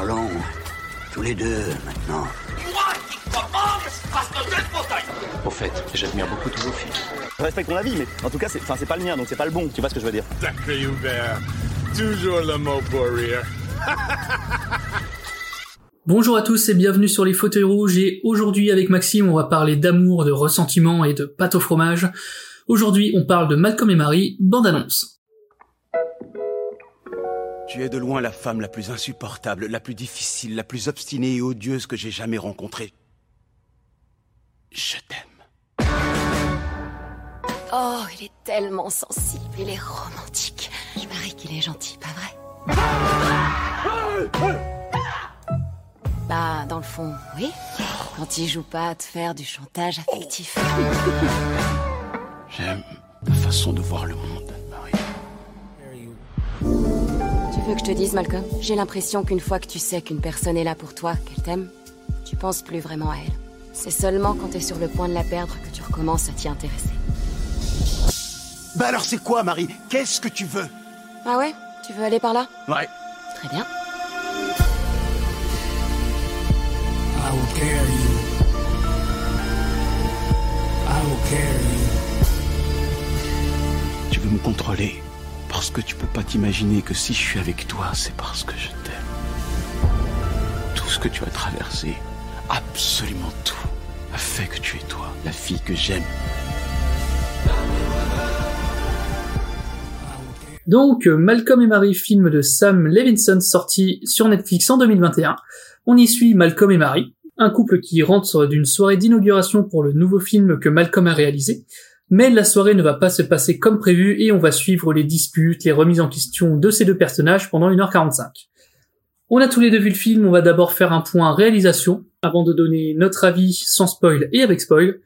Parlons tous les deux maintenant. Moi qui commande, parce que j'ai le fauteuil Au fait, j'admire beaucoup tous vos films. Je respecte ton avis, mais en tout cas, c'est enfin, c'est pas le mien, donc c'est pas le bon. Tu vois ce que je veux dire Sacré ouvert. Toujours le mot pour rire. Bonjour à tous et bienvenue sur les fauteuils rouges et aujourd'hui avec Maxime on va parler d'amour, de ressentiment et de pâte au fromage. Aujourd'hui on parle de Malcolm et Marie, bande annonce. Tu es de loin la femme la plus insupportable, la plus difficile, la plus obstinée et odieuse que j'ai jamais rencontrée. Je t'aime. Oh, il est tellement sensible, il est romantique. Je parie qu'il est gentil, pas vrai Bah, dans le fond, oui. Quand il joue pas à te faire du chantage affectif. J'aime ta façon de voir le monde, Marie. Veux que je te dise, Malcolm J'ai l'impression qu'une fois que tu sais qu'une personne est là pour toi, qu'elle t'aime, tu penses plus vraiment à elle. C'est seulement quand t'es sur le point de la perdre que tu recommences à t'y intéresser. Bah alors c'est quoi, Marie? Qu'est-ce que tu veux? Ah ouais? Tu veux aller par là? Ouais. Très bien. I will carry you. I will carry you. Tu veux me contrôler? Parce que tu peux pas t'imaginer que si je suis avec toi, c'est parce que je t'aime. Tout ce que tu as traversé, absolument tout, a fait que tu es toi, la fille que j'aime. Donc euh, Malcolm et Marie, film de Sam Levinson sorti sur Netflix en 2021. On y suit Malcolm et Marie, un couple qui rentre d'une soirée d'inauguration pour le nouveau film que Malcolm a réalisé. Mais la soirée ne va pas se passer comme prévu et on va suivre les disputes, les remises en question de ces deux personnages pendant 1h45. On a tous les deux vu le film, on va d'abord faire un point réalisation avant de donner notre avis sans spoil et avec spoil.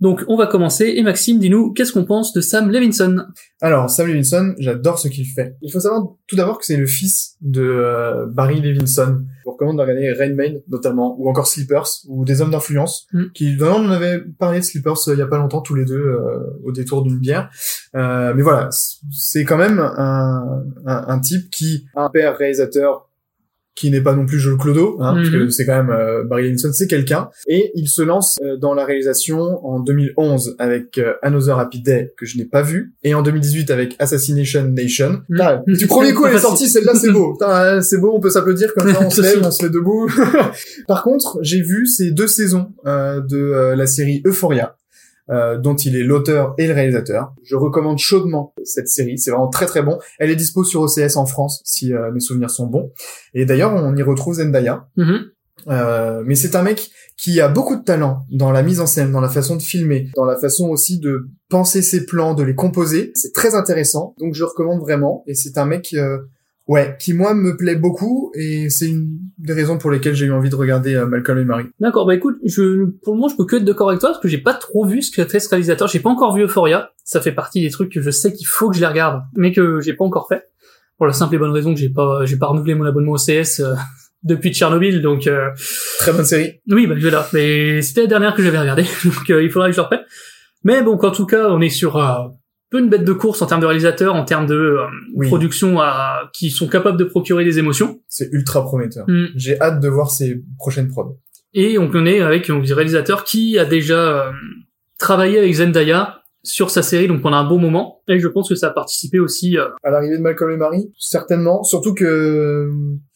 Donc on va commencer et Maxime, dis-nous qu'est-ce qu'on pense de Sam Levinson? Alors, Sam Levinson, j'adore ce qu'il fait. Il faut savoir tout d'abord que c'est le fils de euh, Barry Levinson. Je vous recommande de regarder Rain Man, notamment, ou encore Sleepers, ou Des Hommes d'Influence, Mm. qui, vraiment, on avait parlé de Sleepers euh, il y a pas longtemps, tous les deux, euh, au détour d'une bière. Euh, mais voilà, c'est quand même un, un, un type qui a un père réalisateur qui n'est pas non plus Joel Clodo, hein, parce que Mhm. c'est quand même euh, Barry Levinson, c'est quelqu'un, et il se lance euh, dans la réalisation en 2011 avec euh, Another Happy Day que je n'ai pas vu, et en 2018 avec Assassination Nation. Putain, du premier coup elle est sortie, celle-là c'est beau, c'est beau, on peut s'applaudir comme ça, on se lève, on se met debout. Par contre, j'ai vu ces deux saisons euh, de euh, la série Euphoria. Euh, dont il est l'auteur et le réalisateur. Je recommande chaudement cette série, c'est vraiment très très bon. Elle est dispo sur OCS en France, si euh, mes souvenirs sont bons. Et d'ailleurs, on y retrouve Zendaya, Mhm. euh, mais c'est un mec qui a beaucoup de talent dans la mise en scène, dans la façon de filmer, dans la façon aussi de penser ses plans, de les composer. C'est très intéressant, donc je recommande vraiment. Et c'est un mec, euh, ouais, qui moi me plaît beaucoup, et c'est une des raisons pour lesquelles j'ai eu envie de regarder euh, Malcolm et Marie. D'accord, bah écoute, je, pour le moment, je peux que être d'accord avec toi parce que j'ai pas trop vu ce qu'a fait ce réalisateur. J'ai pas encore vu Euphoria. Ça fait partie des trucs que je sais qu'il faut que je les regarde, mais que j'ai pas encore fait. Pour la simple et bonne raison que j'ai pas, j'ai pas renouvelé mon abonnement au CS euh, depuis Tchernobyl, donc euh, Très bonne série. oui, bah je là. Mais c'était la dernière que j'avais regardée, donc euh, il faudra que je le reprenne. Mais bon, en tout cas, on est sur euh, peu une bête de course en termes de réalisateur, en termes de euh, Oui. production à, qui sont capables de procurer des émotions. C'est ultra prometteur. Mm. J'ai hâte de voir ses prochaines prods. Et on connaît avec un réalisateur qui a déjà euh, travaillé avec Zendaya sur sa série, donc pendant un bon moment. Et je pense que ça a participé aussi. euh, À l'arrivée de Malcolm et Marie, certainement. Surtout que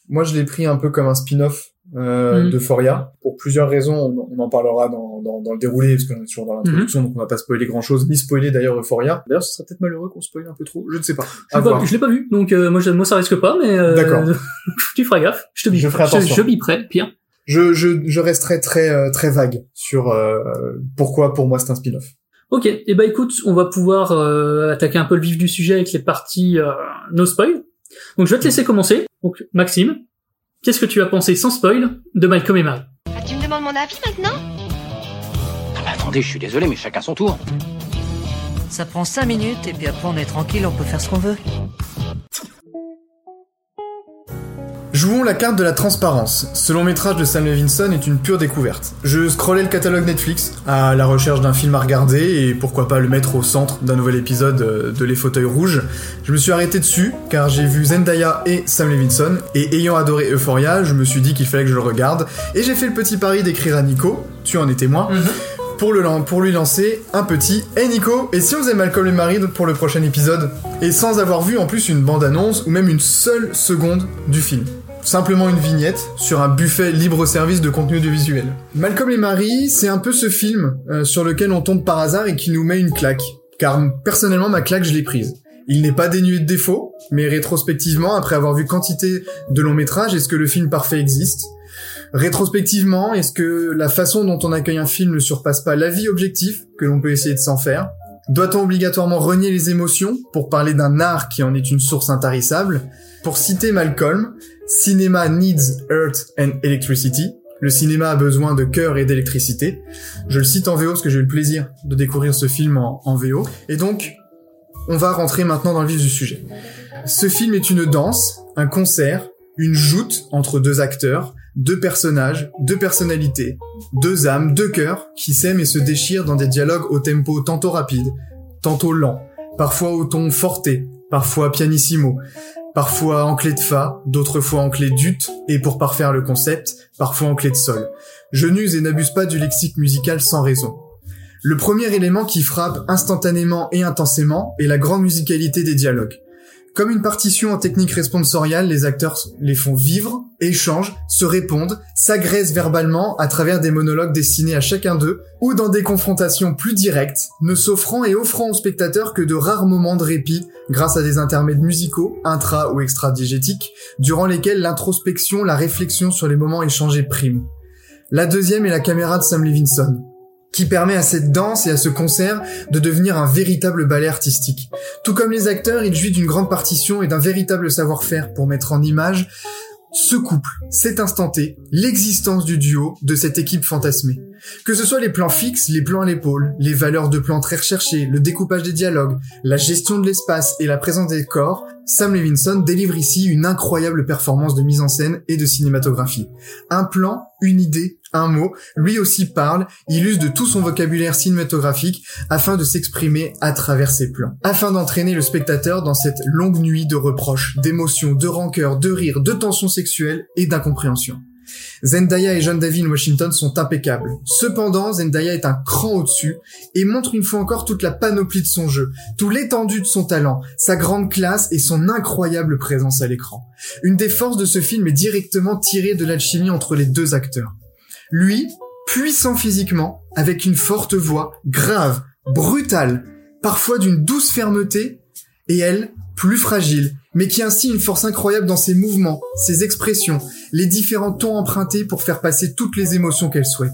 moi, je l'ai pris un peu comme un spin-off euh, Mhm. de Foria pour plusieurs raisons. On, on en parlera dans, dans, dans le déroulé parce qu'on est toujours dans l'introduction, Mhm. donc on va pas spoiler grand-chose, ni spoiler d'ailleurs Euphoria. D'ailleurs, ce serait peut-être malheureux qu'on spoile un peu trop. Je ne sais pas. je l'ai pas, vu- je l'ai pas vu, donc euh, moi, je- moi ça risque pas, mais euh, D'accord. tu feras gaffe. Je te bip. Je ferai attention. Je, je biperai, pire. Je, je, je resterai très euh, très vague sur euh, pourquoi pour moi c'est un spin-off. Ok, et bah écoute, on va pouvoir euh, attaquer un peu le vif du sujet avec les parties euh, no spoil. Donc je vais te laisser commencer. Donc Maxime, qu'est-ce que tu as pensé sans spoil de Malcolm et Marie? Ah, tu me demandes mon avis maintenant? Ah bah attendez, je suis désolé, mais chacun son tour. Ça prend 5 minutes et puis après on est tranquille, on peut faire ce qu'on veut. Jouons la carte de la transparence. Ce long métrage de Sam Levinson est une pure découverte. Je scrollais le catalogue Netflix à la recherche d'un film à regarder et pourquoi pas le mettre au centre d'un nouvel épisode euh, de Les Fauteuils Rouges. Je me suis arrêté dessus car j'ai vu Zendaya et Sam Levinson et ayant adoré Euphoria, je me suis dit qu'il fallait que je le regarde et j'ai fait le petit pari d'écrire à Nico, tu en es témoin. Pour, le, lan- pour lui lancer un petit Hey Nico, et si on faisait Malcolm et Marie pour le prochain épisode? Et sans avoir vu en plus une bande-annonce ou même une seule seconde du film. Simplement une vignette sur un buffet libre-service de contenu audiovisuel. Malcolm et Marie, c'est un peu ce film euh, sur lequel on tombe par hasard et qui nous met une claque. Car personnellement, ma claque, je l'ai prise. Il n'est pas dénué de défauts, mais rétrospectivement, après avoir vu quantité de longs métrages, est-ce que le film parfait existe? Rétrospectivement, est-ce que la façon dont on accueille un film ne surpasse pas l'avis objectif que l'on peut essayer de s'en faire? Doit-on obligatoirement renier les émotions pour parler d'un art qui en est une source intarissable? Pour citer Malcolm, Cinema needs earth and electricity. Le cinéma a besoin de cœur et d'électricité. Je le cite en VO parce que j'ai eu le plaisir de découvrir ce film en, en VO. Et donc, on va rentrer maintenant dans le vif du sujet. Ce film est une danse, un concert, une joute entre deux acteurs, deux personnages, deux personnalités, deux âmes, deux cœurs qui s'aiment et se déchirent dans des dialogues au tempo tantôt rapide, tantôt lent, parfois au ton forté, parfois pianissimo, parfois en clé de fa, d'autres fois en clé d'ut, et pour parfaire le concept, parfois en clé de sol. Je n'use et n'abuse pas du lexique musical sans raison. Le premier élément qui frappe instantanément et intensément est la grande musicalité des dialogues. Comme une partition en technique responsoriale, les acteurs les font vivre, échangent, se répondent, s'agressent verbalement à travers des monologues destinés à chacun d'eux, ou dans des confrontations plus directes, ne s'offrant et offrant aux spectateurs que de rares moments de répit grâce à des intermèdes musicaux, intra ou extra-diégétiques, durant lesquels l'introspection, la réflexion sur les moments échangés prime. La deuxième est la caméra de Sam Levinson, qui permet à cette danse et à ce concert de devenir un véritable ballet artistique. Tout comme les acteurs, il jouit d'une grande partition et d'un véritable savoir-faire pour mettre en image ce couple, cet instant T, l'existence du duo de cette équipe fantasmée. Que ce soit les plans fixes, les plans à l'épaule, les valeurs de plans très recherchées, le découpage des dialogues, la gestion de l'espace et la présence des corps, Sam Levinson délivre ici une incroyable performance de mise en scène et de cinématographie. Un plan, une idée, un mot, lui aussi parle, il use de tout son vocabulaire cinématographique afin de s'exprimer à travers ses plans, afin d'entraîner le spectateur dans cette longue nuit de reproches, d'émotions, de rancœur, de rires, de tensions sexuelles et d'incompréhension. Zendaya et John David Washington sont impeccables. Cependant, Zendaya est un cran au-dessus et montre une fois encore toute la panoplie de son jeu, tout l'étendue de son talent, sa grande classe et son incroyable présence à l'écran. Une des forces de ce film est directement tirée de l'alchimie entre les deux acteurs. Lui, puissant physiquement, avec une forte voix, grave, brutale, parfois d'une douce fermeté, et elle, plus fragile, mais qui a ainsi une force incroyable dans ses mouvements, ses expressions, les différents tons empruntés pour faire passer toutes les émotions qu'elle souhaite.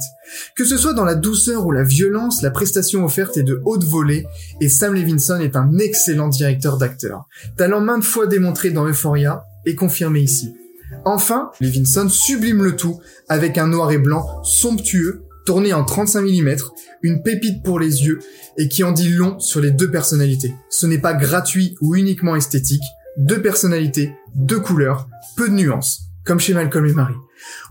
Que ce soit dans la douceur ou la violence, la prestation offerte est de haute volée, et Sam Levinson est un excellent directeur d'acteurs. Talent maintes fois démontré dans Euphoria, et confirmé ici. Enfin, Levinson sublime le tout avec un noir et blanc somptueux, tourné en 35 mm, une pépite pour les yeux et qui en dit long sur les deux personnalités. Ce n'est pas gratuit ou uniquement esthétique, deux personnalités, deux couleurs, peu de nuances, comme chez Malcolm et Marie.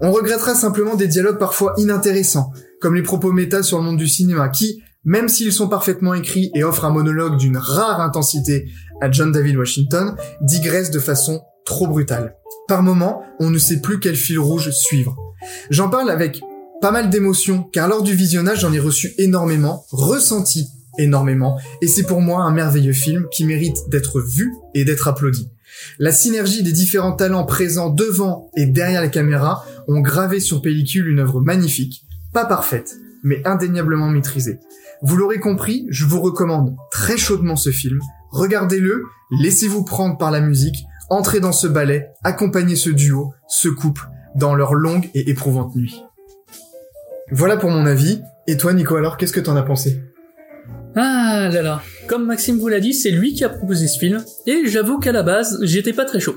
On regrettera simplement des dialogues parfois inintéressants, comme les propos méta sur le monde du cinéma qui, même s'ils sont parfaitement écrits et offrent un monologue d'une rare intensité à John David Washington, digressent de façon trop brutale. Par moments, on ne sait plus quel fil rouge suivre. J'en parle avec pas mal d'émotions, car lors du visionnage, j'en ai reçu énormément, ressenti énormément, et c'est pour moi un merveilleux film qui mérite d'être vu et d'être applaudi. La synergie des différents talents présents devant et derrière la caméra ont gravé sur pellicule une œuvre magnifique, pas parfaite, mais indéniablement maîtrisée. Vous l'aurez compris, je vous recommande très chaudement ce film. Regardez-le, laissez-vous prendre par la musique, entrez dans ce ballet, accompagnez ce duo, ce couple, dans leur longue et éprouvante nuit. Voilà pour mon avis. Et toi, Nico, alors, qu'est-ce que t'en as pensé? Ah là là. Comme Maxime vous l'a dit, c'est lui qui a proposé ce film, et j'avoue qu'à la base, j'étais pas très chaud.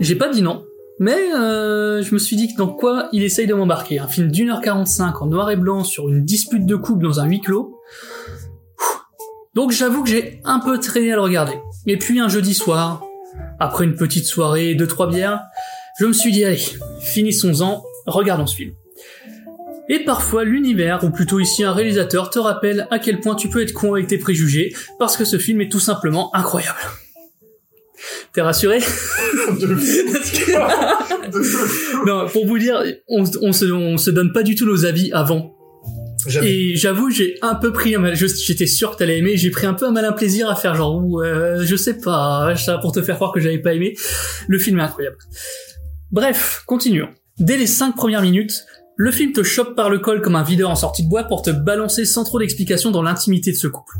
J'ai pas dit non, mais euh, je me suis dit que dans quoi il essaye de m'embarquer. Un film d'une heure 45 en noir et blanc sur une dispute de couple dans un huis clos. Donc j'avoue que j'ai un peu traîné à le regarder. Et puis un jeudi soir, après une petite soirée deux trois bières, Je me suis dit, allez, finissons-en, regardons ce film. Et parfois, l'univers, ou plutôt ici un réalisateur, te rappelle à quel point tu peux être con avec tes préjugés, parce que ce film est tout simplement incroyable. T'es rassuré? Non, pour vous dire, on, on, se, on se donne pas du tout nos avis avant. Et j'avoue, j'ai un peu pris un mal. J'étais sûr que t'allais aimer. J'ai pris un peu un malin plaisir à faire genre, ouais, je sais pas, ça pour te faire croire que j'avais pas aimé. Le film est incroyable. Bref, continuons. Dès les cinq premières minutes, le film te chope par le col comme un videur en sortie de bois pour te balancer sans trop d'explications dans l'intimité de ce couple.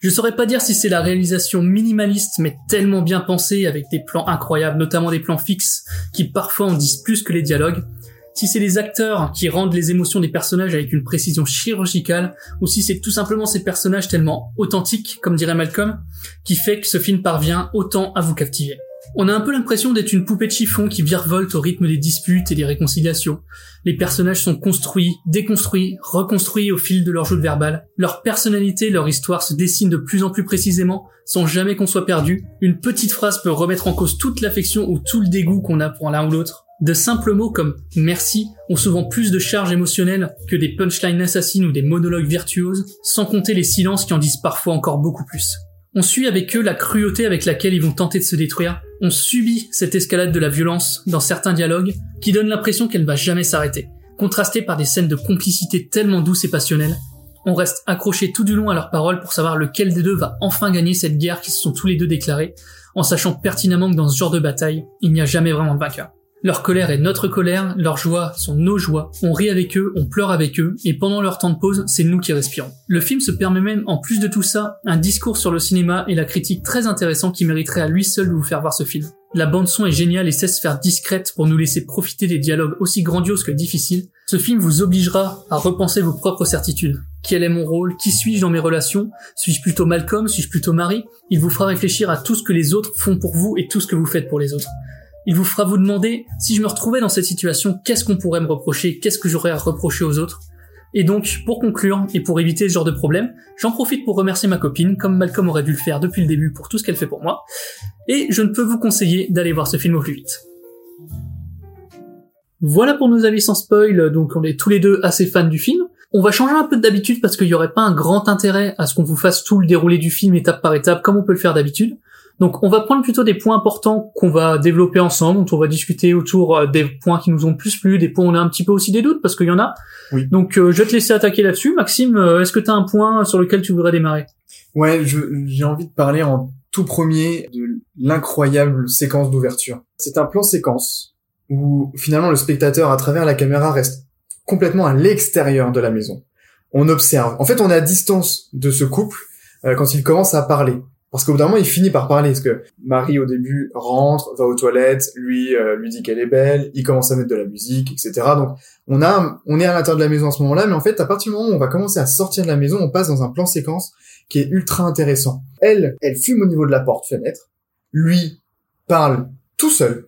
Je saurais pas dire si c'est la réalisation minimaliste mais tellement bien pensée avec des plans incroyables, notamment des plans fixes qui parfois en disent plus que les dialogues, si c'est les acteurs qui rendent les émotions des personnages avec une précision chirurgicale, ou si c'est tout simplement ces personnages tellement authentiques, comme dirait Malcolm, qui fait que ce film parvient autant à vous captiver. On a un peu l'impression d'être une poupée de chiffon qui virevolte au rythme des disputes et des réconciliations. Les personnages sont construits, déconstruits, reconstruits au fil de leur jeu de verbal. Leur personnalité, leur histoire se dessinent de plus en plus précisément, sans jamais qu'on soit perdu. Une petite phrase peut remettre en cause toute l'affection ou tout le dégoût qu'on a pour l'un ou l'autre. De simples mots comme merci ont souvent plus de charge émotionnelle que des punchlines assassines ou des monologues virtuoses, sans compter les silences qui en disent parfois encore beaucoup plus. On suit avec eux la cruauté avec laquelle ils vont tenter de se détruire. On subit cette escalade de la violence dans certains dialogues qui donnent l'impression qu'elle ne va jamais s'arrêter, contrastée par des scènes de complicité tellement douces et passionnelles. On reste accroché tout du long à leurs paroles pour savoir lequel des deux va enfin gagner cette guerre qui se sont tous les deux déclarés, en sachant pertinemment que dans ce genre de bataille, il n'y a jamais vraiment de vainqueur. Leur colère est notre colère, leurs joies sont nos joies, on rit avec eux, on pleure avec eux, et pendant leur temps de pause, c'est nous qui respirons. Le film se permet même, en plus de tout ça, un discours sur le cinéma et la critique très intéressant qui mériterait à lui seul de vous faire voir ce film. La bande son est géniale et sait se faire discrète pour nous laisser profiter des dialogues aussi grandioses que difficiles. Ce film vous obligera à repenser vos propres certitudes. Quel est mon rôle? Qui suis-je dans mes relations? Suis-je plutôt Malcolm? Suis-je plutôt Marie Il vous fera réfléchir à tout ce que les autres font pour vous et tout ce que vous faites pour les autres. Il vous fera vous demander, si je me retrouvais dans cette situation, qu'est-ce qu'on pourrait me reprocher, qu'est-ce que j'aurais à reprocher aux autres? Et donc, pour conclure, et pour éviter ce genre de problème, j'en profite pour remercier ma copine, comme Malcolm aurait dû le faire depuis le début pour tout ce qu'elle fait pour moi, et je ne peux vous conseiller d'aller voir ce film au plus vite. Voilà pour nos avis sans spoil, donc on est tous les deux assez fans du film. On va changer un peu d'habitude parce qu'il n'y aurait pas un grand intérêt à ce qu'on vous fasse tout le déroulé du film étape par étape comme on peut le faire d'habitude. Donc on va prendre plutôt des points importants qu'on va développer ensemble, dont on va discuter autour euh, des points qui nous ont plus plu, des points où on a un petit peu aussi des doutes parce qu'il y en a. Oui. Donc euh, je vais te laisser attaquer là-dessus. Maxime, euh, est-ce que tu as un point sur lequel tu voudrais démarrer? Ouais, j'ai envie de parler en tout premier de l'incroyable séquence d'ouverture. C'est un plan séquence où finalement le spectateur à travers la caméra reste complètement à l'extérieur de la maison. On observe. En fait, on est à distance de ce couple euh, quand il commence à parler. Parce qu'au bout d'un moment, il finit par parler. Parce que Marie, au début, rentre, va aux toilettes, lui euh, lui dit qu'elle est belle, il commence à mettre de la musique, etc. Donc, on a, on est à l'intérieur de la maison à ce moment-là, mais en fait, à partir du moment où on va commencer à sortir de la maison, on passe dans un plan séquence qui est ultra intéressant. Elle, elle fume au niveau de la porte-fenêtre. Lui parle tout seul,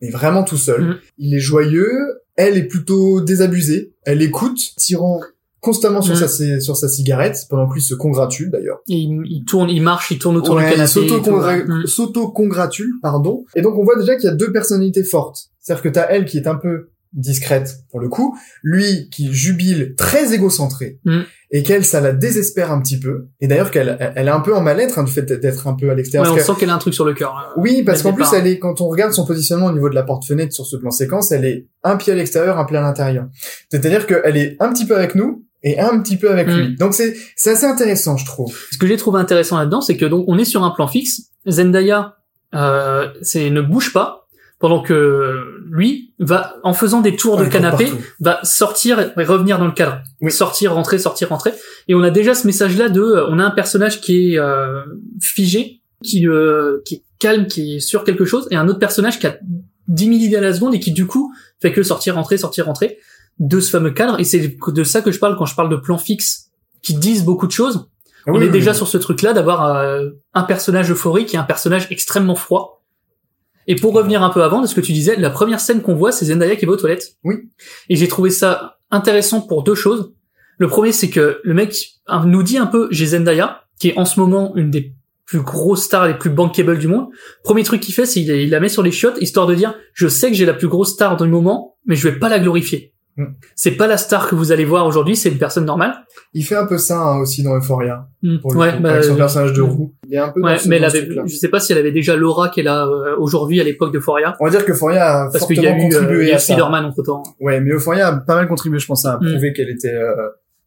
mais vraiment tout seul. Mhm. Il est joyeux. Elle est plutôt désabusée. Elle écoute, tirant constamment sur, sa, ci- sur sa cigarette, pendant que lui se congratule d'ailleurs. Et il, il tourne, il marche, il tourne autour Ouais, du il canapé. s'auto-congra- Mm. s'auto-congratule, pardon. Et donc on voit déjà qu'il y a deux personnalités fortes. C'est-à-dire que t'as elle qui est un peu discrète pour le coup, lui qui jubile très égocentré, Mm. et qu'elle ça la désespère un petit peu. Et d'ailleurs qu'elle elle est un peu en mal-être hein, du fait d'être un peu à Ouais, l'extérieur. on sent qu'elle a un truc sur le cœur. là. oui, parce qu'en plus, elle est, quand on regarde son positionnement au niveau de la porte-fenêtre sur ce plan séquence, elle est un pied à l'extérieur, un pied à l'intérieur. C'est-à-dire qu'elle est un petit peu avec nous et un petit peu avec Mm. lui. Donc c'est, c'est assez intéressant, je trouve. Ce que j'ai trouvé intéressant là-dedans, c'est que donc on est sur un plan fixe. Zendaya, euh, c'est ne bouge pas pendant que lui va en faisant des tours de court canapé partout. va sortir et revenir dans le cadre. Oui. Sortir, rentrer, sortir, rentrer. Et on a déjà ce message-là de, euh, on a un personnage qui est euh, figé, qui euh, qui est calme, qui est sur quelque chose, et un autre personnage qui a 10 000 idées à la seconde et qui du coup fait que sortir, rentrer, sortir, rentrer de ce fameux cadre. Et c'est de ça que je parle quand je parle de plans fixes qui disent beaucoup de choses. Ah On oui, est oui, déjà oui. sur ce truc-là d'avoir euh, un personnage euphorique et un personnage extrêmement froid. Et pour revenir un peu avant de ce que tu disais, la première scène qu'on voit, c'est Zendaya qui va aux toilettes. Oui. Et j'ai trouvé ça intéressant pour deux choses. Le premier, c'est que le mec nous dit un peu, j'ai Zendaya, qui est en ce moment une des plus grosses stars, les plus bankable du monde. Premier truc qu'il fait, c'est il, il la met sur les chiottes, histoire de dire, je sais que j'ai la plus grosse star du moment, mais je vais pas la glorifier. Mm. C'est pas la star que vous allez voir aujourd'hui, c'est une personne normale. Il fait un peu ça hein, aussi dans Euphoria. Mm. Pour le Ouais, coup, bah, avec son euh, personnage de mm. roue. Il est un peu Ouais, mais elle avait, je sais pas si elle avait déjà l'aura qu'elle a euh, aujourd'hui à l'époque de Foria. On va dire que Euphoria a Parce qu'il y a fortement eu, euh, contribué il y a à ça. Spider-Man entre temps. Ouais, mais Euphoria a pas mal contribué, je pense, à Mm. prouver qu'elle était, euh,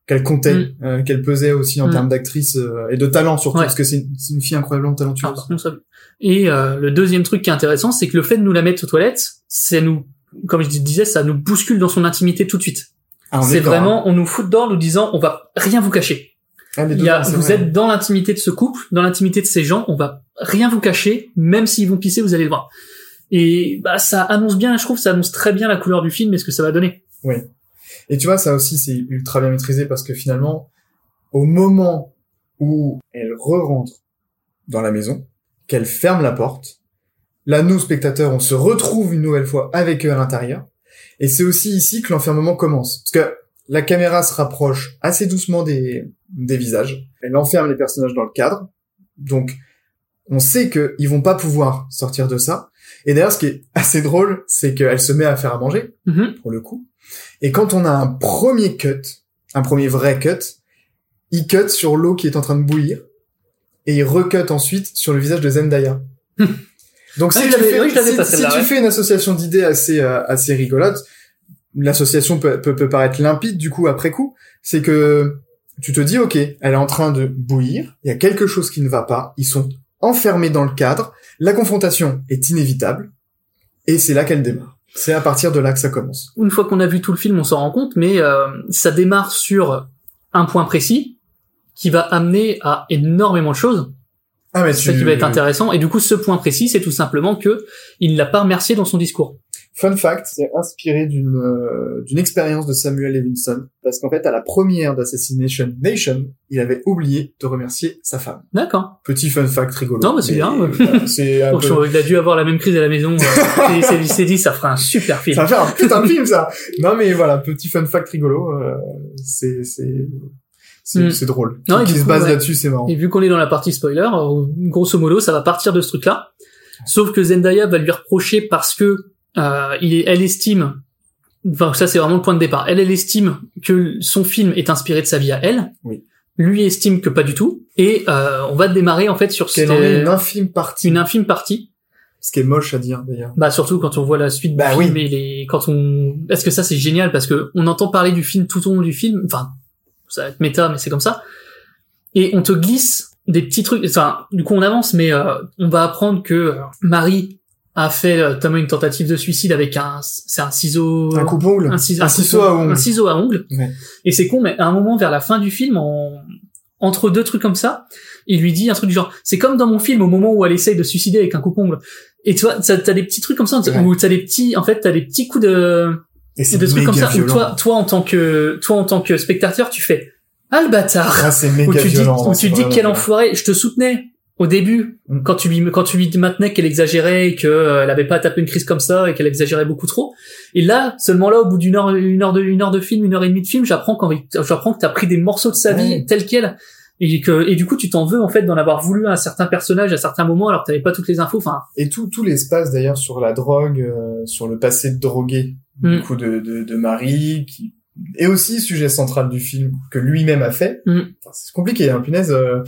qu'elle comptait, euh, qu'elle pesait aussi en termes d'actrice euh, et de talent surtout, Ouais. parce que c'est une, fille incroyablement talentueuse. Ah, ça- Et euh, le deuxième truc qui est intéressant, c'est que le fait de nous la mettre aux toilettes, c'est nous, comme je disais, ça nous bouscule dans son intimité tout de suite. Ah, C'est vraiment, on nous fout dedans nous disant, on va rien vous cacher. hein. Ah, Il y a, vous vrai. êtes dans l'intimité de ce couple, dans l'intimité de ces gens, on va rien vous cacher, même s'ils vont pisser, vous allez le voir. Et bah ça annonce bien, je trouve, ça annonce très bien la couleur du film et ce que ça va donner. Et tu vois, ça aussi, c'est ultra bien maîtrisé parce que finalement, au moment où elle re-rentre dans la maison, qu'elle ferme la porte, là, nous, spectateurs, on se retrouve une nouvelle fois avec eux à l'intérieur. Et c'est aussi ici que l'enfermement commence. Parce que la caméra se rapproche assez doucement des, des visages. Elle enferme les personnages dans le cadre. Donc, on sait qu'ils vont pas pouvoir sortir de ça. Et d'ailleurs, ce qui est assez drôle, c'est qu'elle se met à faire à manger, Mhm. pour le coup. Et quand on a un premier cut, un premier vrai cut, il cut sur l'eau qui est en train de bouillir, et il recut ensuite sur le visage de Zendaya. Donc Ah, si, tu, fais, oui, je l'avais si- pas, si celle-là, tu ouais. fais une association d'idées assez euh, assez rigolote, l'association peut, peut, peut paraître limpide du coup après coup, c'est que tu te dis ok, elle est en train de bouillir, il y a quelque chose qui ne va pas, ils sont enfermés dans le cadre, la confrontation est inévitable, et c'est là qu'elle démarre. C'est à partir de là que ça commence. Une fois qu'on a vu tout le film, on s'en rend compte, mais euh, ça démarre sur un point précis qui va amener à énormément de choses. Ah mais C'est ça qui va être intéressant. Et du coup, ce point précis, c'est tout simplement que il ne l'a pas remercié dans son discours. Fun fact, c'est inspiré d'une euh, d'une expérience de Samuel Levinson, parce qu'en fait, à la première d'Assassination Nation, il avait oublié de remercier sa femme. D'accord. Petit fun fact rigolo. Non, bah, c'est bien, ouais. voilà, c'est un peu... il a dû avoir la même crise à la maison. euh, et il s'est- il s'est dit, ça fera un super film. Ça va faire un putain de film, ça Non, mais voilà, petit fun fact rigolo, euh, c'est c'est c'est Mm. c'est drôle. Non, et qui du se base ouais. là-dessus, c'est marrant. Et vu qu'on est dans la partie spoiler, euh, grosso modo, ça va partir de ce truc-là. Sauf que Zendaya va lui reprocher parce que euh, il est, elle estime, enfin ça c'est vraiment le point de départ. Elle, elle estime que son film est inspiré de sa vie à elle. Oui. Lui estime que pas du tout. Et euh, on va démarrer en fait sur Qu'elle cette- une infime partie. une infime partie. Ce qui est moche à dire, d'ailleurs. Bah surtout quand on voit la suite du Bah film oui. et les quand on est-ce que ça c'est génial? Parce que on entend parler du film tout au long du film enfin ça va être méta mais c'est comme ça et on te glisse des petits trucs enfin du coup on avance mais euh, on va apprendre que euh, Marie a fait euh, notamment une tentative de suicide avec un c'est un ciseau Un coupe-ongle un ciseau, Un ciseau à ongles. un ciseau à ongles Ouais. et c'est con mais à un moment vers la fin du film en entre deux trucs comme ça il lui dit un truc du genre c'est comme dans mon film au moment où elle essaye de suicider avec un coupe-ongle et tu vois t'as t'as des petits trucs comme ça Ouais. où t'as des petits en fait t'as des petits coups de Et c'est de trucs comme ça où violent. toi toi en tant que toi en tant que spectateur tu fais ah le bâtard Ah, c'est où méga tu dis où tu dis quel enfoiré je te soutenais au début Mm. quand tu lui quand tu lui maintenais qu'elle exagérait et que euh, avait pas tapé une crise comme ça et qu'elle exagérait beaucoup trop et là seulement là au bout d'une heure une heure de une heure de film une heure et demie de film j'apprends quand j'apprends que t'as pris des morceaux de sa vie Ouais. tels quels et que et du coup tu t'en veux en fait d'en avoir voulu à un certain personnage à certains moments alors que t'avais pas toutes les infos enfin Et tout, tout l'espace d'ailleurs sur la drogue, euh, sur le passé de drogué, Mm. du coup de, de, de Marie, qui est aussi sujet central du film que lui-même a fait. Mm. Enfin, c'est compliqué, hein, punaise. euh,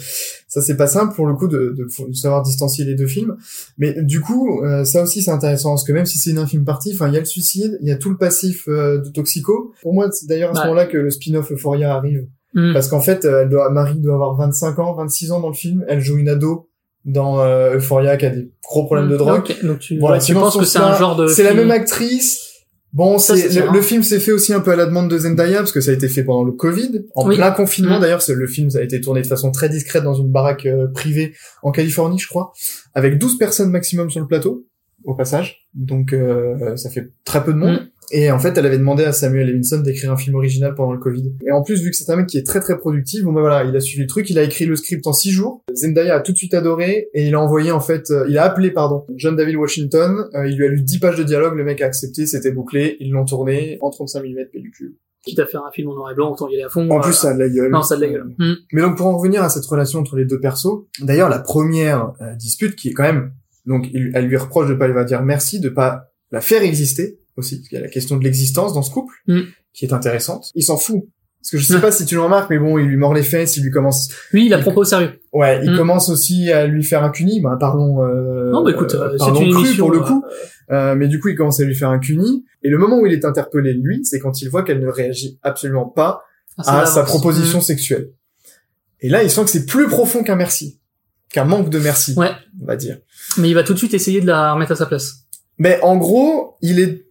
ça c'est pas simple pour le coup de, de, de savoir distancier les deux films. Mais du coup, euh, ça aussi c'est intéressant parce que même si c'est une infime partie, enfin il y a le suicide, il y a tout le passif euh, de Toxico. Pour moi, c'est d'ailleurs à ce Ouais. moment-là que le spin-off Euphoria arrive. mm. Parce qu'en fait, elle doit, Marie doit avoir 25 ans, 26 ans dans le film. Elle joue une ado dans euh, Euphoria qui a des gros problèmes de drogue. Donc tu, Voilà, ouais, tu penses que c'est un genre de C'est la même actrice. Bon, c'est le, film s'est fait aussi un peu à la demande de Zendaya parce que ça a été fait pendant le Covid, en Oui. plein confinement. Mm. D'ailleurs, le film ça a été tourné de façon très discrète dans une baraque euh, privée en Californie, je crois, avec 12 personnes maximum sur le plateau, au passage. Donc, euh, ça fait très peu de monde. Mm. Et en fait, elle avait demandé à Samuel Levinson d'écrire un film original pendant le Covid. Et en plus, vu que c'est un mec qui est très très productif, bon bah voilà, il a suivi le truc, il a écrit le script en six jours. Zendaya a tout de suite adoré et il a envoyé en fait, euh, il a appelé pardon John David Washington. euh, il lui a lu 10 pages de dialogue, le mec a accepté, c'était bouclé, ils l'ont tourné en 35 mm pellicule. Quitte à faire un film en noir et blanc, autant y aller à fond. En euh, plus, ça a de la gueule. Non, ça a de la gueule. Mm. Mais donc pour en revenir à cette relation entre les deux persos, d'ailleurs la première euh, dispute qui est quand même donc il- elle lui reproche de pas lui va dire merci de pas la faire exister aussi qu'il y a la question de l'existence dans ce couple Mm. qui est intéressante. Il s'en fout parce que je sais Ouais. pas si tu le remarques mais bon il lui mord les fesses, il lui commence Lui, il la prend au sérieux. ouais il Mm. commence aussi à lui faire un cuni. Bah parlons euh, Non, bah écoute, euh, parlons une cru émission, pour le euh, coup. Euh, mais du coup il commence à lui faire un cuni et le moment où il est interpellé lui c'est quand il voit qu'elle ne réagit absolument pas Ah, à sa proposition Mm. sexuelle. Et là, il sent que c'est plus profond qu'un merci, qu'un manque de merci, Ouais. on va dire. Mais il va tout de suite essayer de la remettre à sa place. Mais en gros, il est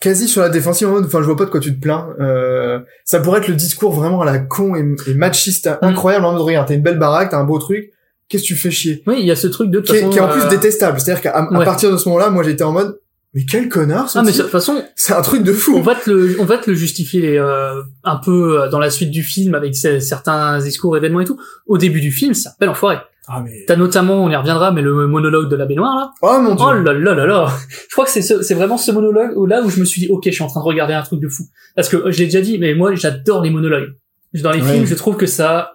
quasi sur la défensive en mode, enfin, je vois pas de quoi tu te plains. Euh, ça pourrait être le discours vraiment à la con et, et machiste Mm. incroyable en mode, regarde, t'as une belle baraque, t'as un beau truc, qu'est-ce que tu fais chier? Oui, il y a ce truc de qui, façon, qui est en plus euh, détestable. C'est-à-dire qu'à à partir de ce moment-là, moi, j'étais en mode, mais quel connard ce Ah mais de toute façon, C'est un truc de fou. on va te le, on va te le justifier euh, un peu euh, dans la suite du film avec ce- certains discours, événements et tout. Au début du film, ça s'appelle enfoiré. Ah mais... T'as notamment, on y reviendra, mais le monologue de la baignoire là. Oh mon dieu. Oh là là là là. Je crois que c'est ce- c'est vraiment ce monologue où là où je me suis dit ok, je suis en train de regarder un truc de fou. Parce que euh, je l'ai déjà dit, mais moi j'adore les monologues. Dans les Ouais. films, je trouve que ça,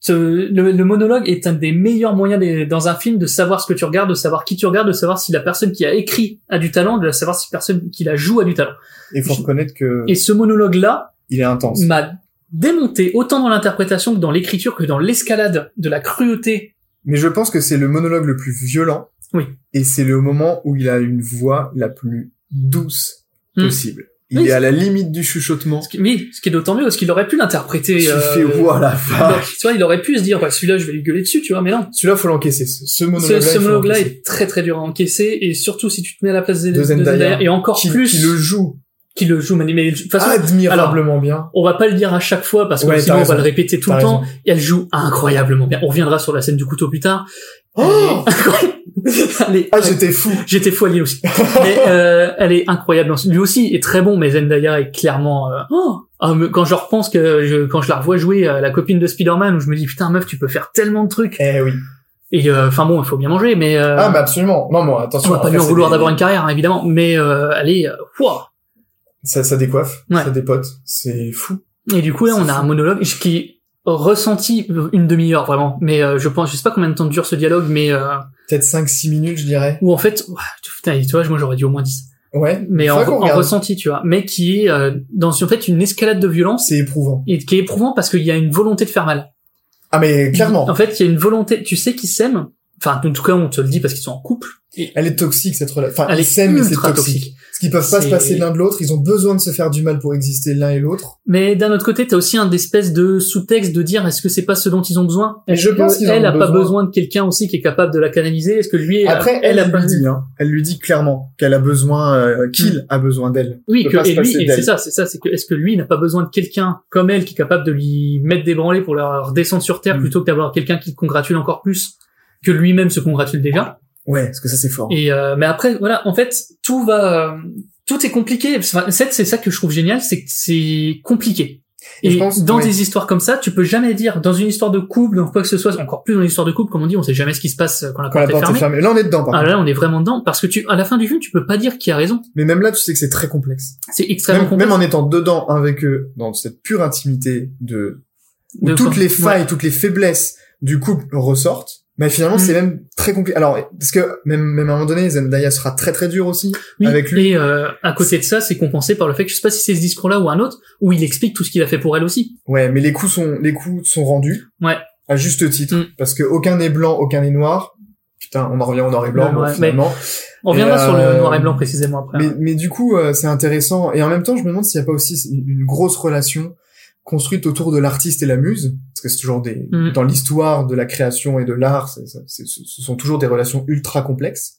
ce- le, le monologue est un des meilleurs moyens des- dans un film de savoir ce que tu regardes, de savoir qui tu regardes, de savoir si la personne qui a écrit a du talent, de savoir si la personne qui la joue a du talent. Il faut reconnaître que Et ce monologue là il est intense. m'a démonté autant dans l'interprétation que dans l'écriture que dans l'escalade de la cruauté. Mais je pense que c'est le monologue le plus violent. Oui. Et c'est le moment où il a une voix la plus douce Hmm. possible. Il Oui, est à la limite du chuchotement. Ce qui, oui, ce qui est d'autant mieux parce qu'il aurait pu l'interpréter. Tu euh, fais ouah la donc, vache. tu vois, il aurait pu se dire, bah, celui-là, je vais lui gueuler dessus, tu vois, mais non. Celui-là, faut l'encaisser. Ce, ce Ce, monologue-là, ce monologue-là l'encaisser. est très très dur à encaisser et surtout si tu te mets à la place de, De de Zendaya. et encore qui, plus qui le joue qui le joue, mais, mais de toute façon, admirablement bien. on va pas le dire à chaque fois parce que Ouais, sinon on va le répéter tout le temps. Et elle joue incroyablement bien. On reviendra sur la scène du couteau plus tard. Oh ah, j'étais fou. J'étais fou à Lille aussi. mais euh, elle est incroyable. Lui aussi est très bon, mais Zendaya est clairement. euh, oh Ah, quand je repense que je, quand je la revois jouer à la copine de Spider-Man, où je me dis putain meuf, tu peux faire tellement de trucs. Eh oui. Et euh, enfin bon, il faut bien manger, mais euh, Ah, bah absolument. Non, moi, attention. on va pas lui en vouloir d'avoir une carrière, hein, évidemment. Mais euh, elle est. euh, ouah. Ça, ça décoiffe. Ouais. Ça dépote. C'est fou. Et du coup là, on a fou. un monologue qui ressenti une demi-heure vraiment. Mais euh, je pense, je sais pas combien de temps dure ce dialogue, mais euh, Peut-être 5-6 minutes, je dirais. où en fait, putain, tu vois, moi j'aurais dit au moins 10. Ouais. Mais en, en ressenti, tu vois. Mais qui est euh, dans en fait une escalade de violence C'est éprouvant. et qui est éprouvant parce qu'il y a une volonté de faire mal. Ah, mais clairement. En fait, il y a une volonté. Tu sais qu'ils s'aiment. Enfin, en tout cas, on te le dit parce qu'ils sont en couple. Et Elle est toxique, cette relation. Enfin, Elle ils est s'aiment, mais c'est toxique. toxique. Parce qu'ils peuvent pas se passer l'un de l'autre. Ils ont besoin de se faire du mal pour exister l'un et l'autre. Mais d'un autre côté, t'as aussi un espèce de sous-texte de dire est-ce que c'est pas ce dont ils ont besoin? Est-ce je pense que qu'ils en elle ont a pas besoin. de quelqu'un aussi qui est capable de la canaliser? Est-ce que lui, Après, elle, a elle pas lui dit, hein. Elle lui dit clairement qu'elle a besoin, euh, qu'il a besoin d'elle. Oui, que, pas et lui, c'est ça, c'est ça, c'est que est-ce que lui n'a pas besoin de quelqu'un comme elle qui est capable de lui mettre des branlées pour la redescendre sur terre Mm. plutôt que d'avoir quelqu'un qui le congratule encore plus? Que lui-même se congratule déjà. Ouais, parce que ça c'est fort. Et euh, mais après, voilà, en fait, tout va, euh, tout est compliqué. Enfin, c'est c'est ça que je trouve génial, c'est que c'est compliqué. Et je pense- dans ouais. des histoires comme ça, tu peux jamais dire dans une histoire de couple, dans quoi que ce soit, encore plus dans une histoire de couple, comme on dit, on sait jamais ce qui se passe quand la Quand la porte est fermée. Là, on est dedans, par Ah là, on est vraiment dedans parce que tu, à la fin du film, tu peux pas dire qui a raison. Mais même là, tu sais que c'est très complexe. C'est extrêmement Même, complexe. même en étant dedans avec eux, dans cette pure intimité de, où De toutes quoi- les failles, ouais. toutes les faiblesses du couple ressortent. Mais finalement, Mm. c'est même très compliqué. Alors, parce que même, même à un moment donné, Zendaya sera très très dur aussi Oui, avec lui. Et euh, à côté de ça, c'est compensé par le fait que je sais pas si c'est ce discours-là ou un autre où il explique tout ce qu'il a fait pour elle aussi. Ouais, mais les coups sont, les coups sont rendus. Ouais. À juste titre. Mm. Parce que aucun n'est blanc, aucun n'est noir. Putain, on en revient au noir et blanc, Ouais, bon, ouais, finalement. On reviendra sur euh, le noir et blanc précisément après. Mais, hein. mais du coup, euh, c'est intéressant. Et en même temps, je me demande s'il n'y a pas aussi une grosse relation construite autour de l'artiste et la muse, parce que c'est toujours des Mm. dans l'histoire de la création et de l'art, ce sont toujours des relations ultra complexes.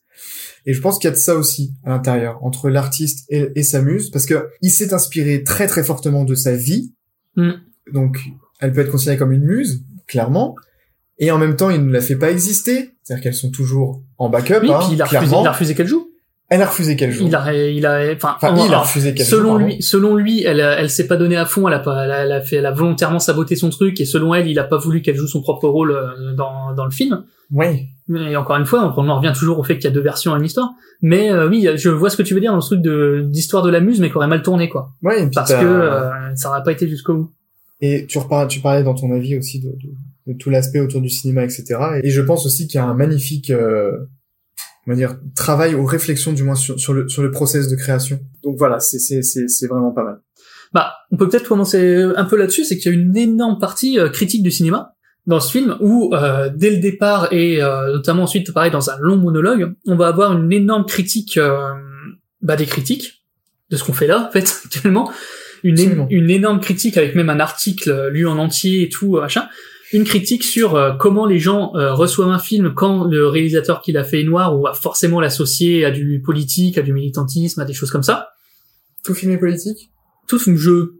Et je pense qu'il y a de ça aussi à l'intérieur entre l'artiste et, et sa muse, parce que il s'est inspiré très très fortement de sa vie, Mm. donc elle peut être considérée comme une muse, clairement. Et en même temps, il ne la fait pas exister, c'est-à-dire qu'elles sont toujours en backup. Oui, hein, puis il a refusé, clairement. il a refusé qu'elle joue. Elle a refusé qu'elle joue. Il a, il a, enfin, Enfin, en- il a refusé qu'elle joue. selon pardon. lui, selon lui, elle, elle s'est pas donnée à fond, elle a pas, elle a, elle a fait, elle a volontairement saboté son truc, et selon elle, il a pas voulu qu'elle joue son propre rôle euh, dans, dans le film. Oui. Mais encore une fois, on en revient toujours au fait qu'il y a deux versions à une histoire. Mais euh, oui, je vois ce que tu veux dire dans le truc de d'histoire de la muse, mais qui aurait mal tourné, quoi. Et puis Parce que euh, ça n'aurait pas été jusqu'au bout. Et tu reparles, tu parlais dans ton avis aussi de, de- de tout l'aspect autour du cinéma, etc. Et je pense aussi qu'il y a un magnifique, euh, on va dire, travail ou réflexion du moins sur, sur le sur le process de création. Donc voilà, c'est c'est c'est c'est vraiment pas mal. Bah, on peut peut-être commencer un peu là-dessus, c'est qu'il y a une énorme partie euh, critique du cinéma dans ce film où euh, dès le départ et euh, notamment ensuite pareil dans un long monologue, on va avoir une énorme critique euh, bah, des critiques de ce qu'on fait là en fait actuellement, une, é- Absolument. une énorme critique avec même un article lu en entier et tout euh, machin, une critique sur euh, comment les gens euh, reçoivent un film quand le réalisateur qui l'a fait est noir ou va forcément l'associer à du politique, à du militantisme, à des choses comme ça. Tout film est politique? tout je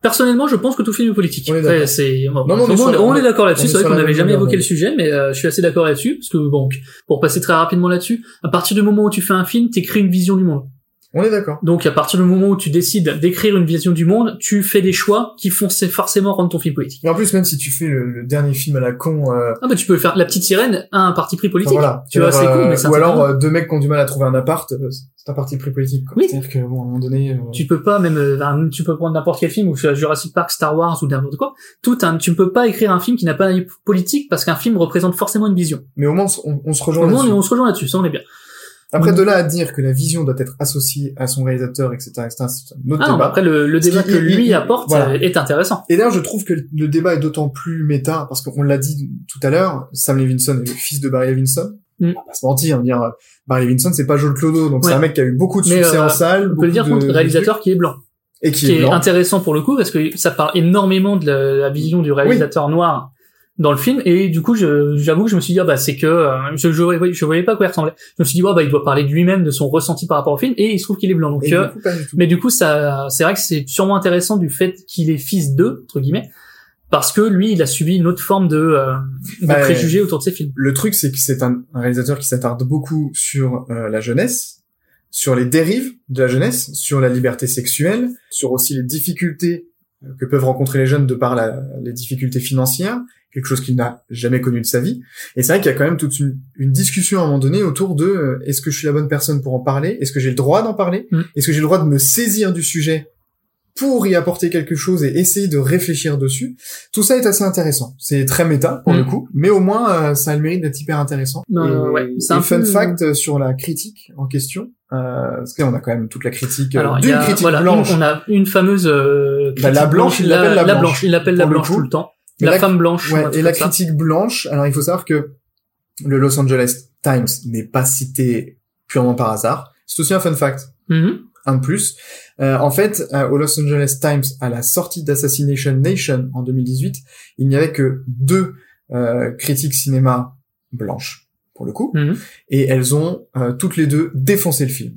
personnellement je pense que tout film est politique. On est d'accord. c'est bon, Non, non, on est on, sur la- on on est est- d'accord on là-dessus est c'est vrai qu'on n'avait jamais évoqué le sujet mais euh, je suis assez d'accord là-dessus parce que bon pour passer très rapidement là-dessus à partir du moment où tu fais un film t'écris une vision du monde On est d'accord. donc à partir du moment où tu décides d'écrire une vision du monde tu fais des choix qui font forcément rendre ton film politique Et en plus, même si tu fais le, le dernier film à la con, euh, ah bah tu peux faire la petite sirène a un parti pris politique enfin, voilà, tu vois c'est cool euh, mais ça ou alors euh, deux mecs qui ont du mal à trouver un appart, euh, c'est un parti pris politique. quoi. Oui. C'est-à-dire que bon, à un moment donné, euh, tu peux pas même euh, tu peux prendre n'importe quel film ou Jurassic Park, Star Wars ou n'importe quoi. Tout un, tu ne peux pas écrire un film qui n'a pas un politique parce qu'un film représente forcément une vision. mais au moins on, on se Au rejoint moins, là-dessus. on se rejoint là-dessus, ça on est bien. Après, Mm. de là à dire que la vision doit être associée à son réalisateur, etc., etc., c'est un autre Ah débat. après le, débat qui- que lui il- apporte voilà. euh, est intéressant. Et d'ailleurs, je trouve que le débat est d'autant plus méta, parce qu'on l'a dit tout à l'heure, Sam Levinson est le fils de Barry Levinson. Mm. On va se mentir, dire, euh, Barry Levinson, c'est pas Joel Clodo, donc Ouais. c'est un mec qui a eu beaucoup de succès euh, en salle. On peut le dire de- contre réalisateur qui est blanc. et qui, Qui est intéressant pour le coup parce que ça parle énormément de la, la vision du réalisateur noir dans le film et du coup j'avoue que je me suis dit ah bah c'est que euh, je, je, voyais- je voyais pas quoi il ressemblait je me suis dit oh, bah il doit parler de lui-même de son ressenti par rapport au film et il se trouve qu'il est blanc donc euh, du coup. Mais du coup, ça, c'est vrai que c'est sûrement intéressant du fait qu'il est fils d'eux, entre guillemets, parce que lui, il a subi une autre forme de, euh, de Bah, préjugés autour de ses films. Le truc, c'est que c'est un, un réalisateur qui s'attarde beaucoup sur euh, la jeunesse, sur les dérives de la jeunesse, sur la liberté sexuelle, sur aussi les difficultés que peuvent rencontrer les jeunes de par la, les difficultés financières, quelque chose qu'il n'a jamais connu de sa vie. Et c'est vrai qu'il y a quand même toute une, une discussion à un moment donné autour de euh, est-ce que je suis la bonne personne pour en parler? Est-ce que j'ai le droit d'en parler? Mm. Est-ce que j'ai le droit de me saisir du sujet pour y apporter quelque chose et essayer de réfléchir dessus? Tout ça est assez intéressant. C'est très méta pour Mm. le coup, mais au moins euh, ça a le mérite d'être hyper intéressant. Euh, et ouais, et un fun peu- fact euh, sur la critique en question, euh, parce que là on a quand même toute la critique Alors, d'une critique voilà, blanche. on a une fameuse euh, Bah, la critique blanche, il la, l'appelle la la blanche, il l'appelle la le blanche tout le temps. La, la- femme blanche. Ouais, et la ça. critique blanche, alors il faut savoir que le Los Angeles Times n'est pas cité purement par hasard. C'est aussi un fun fact. Mhm. Un de plus. Euh, en fait, euh, au Los Angeles Times, à la sortie d'Assassination Nation en 2018, il n'y avait que deux euh, critiques cinéma blanches, pour le coup, Mhm. et elles ont toutes les deux défoncé le film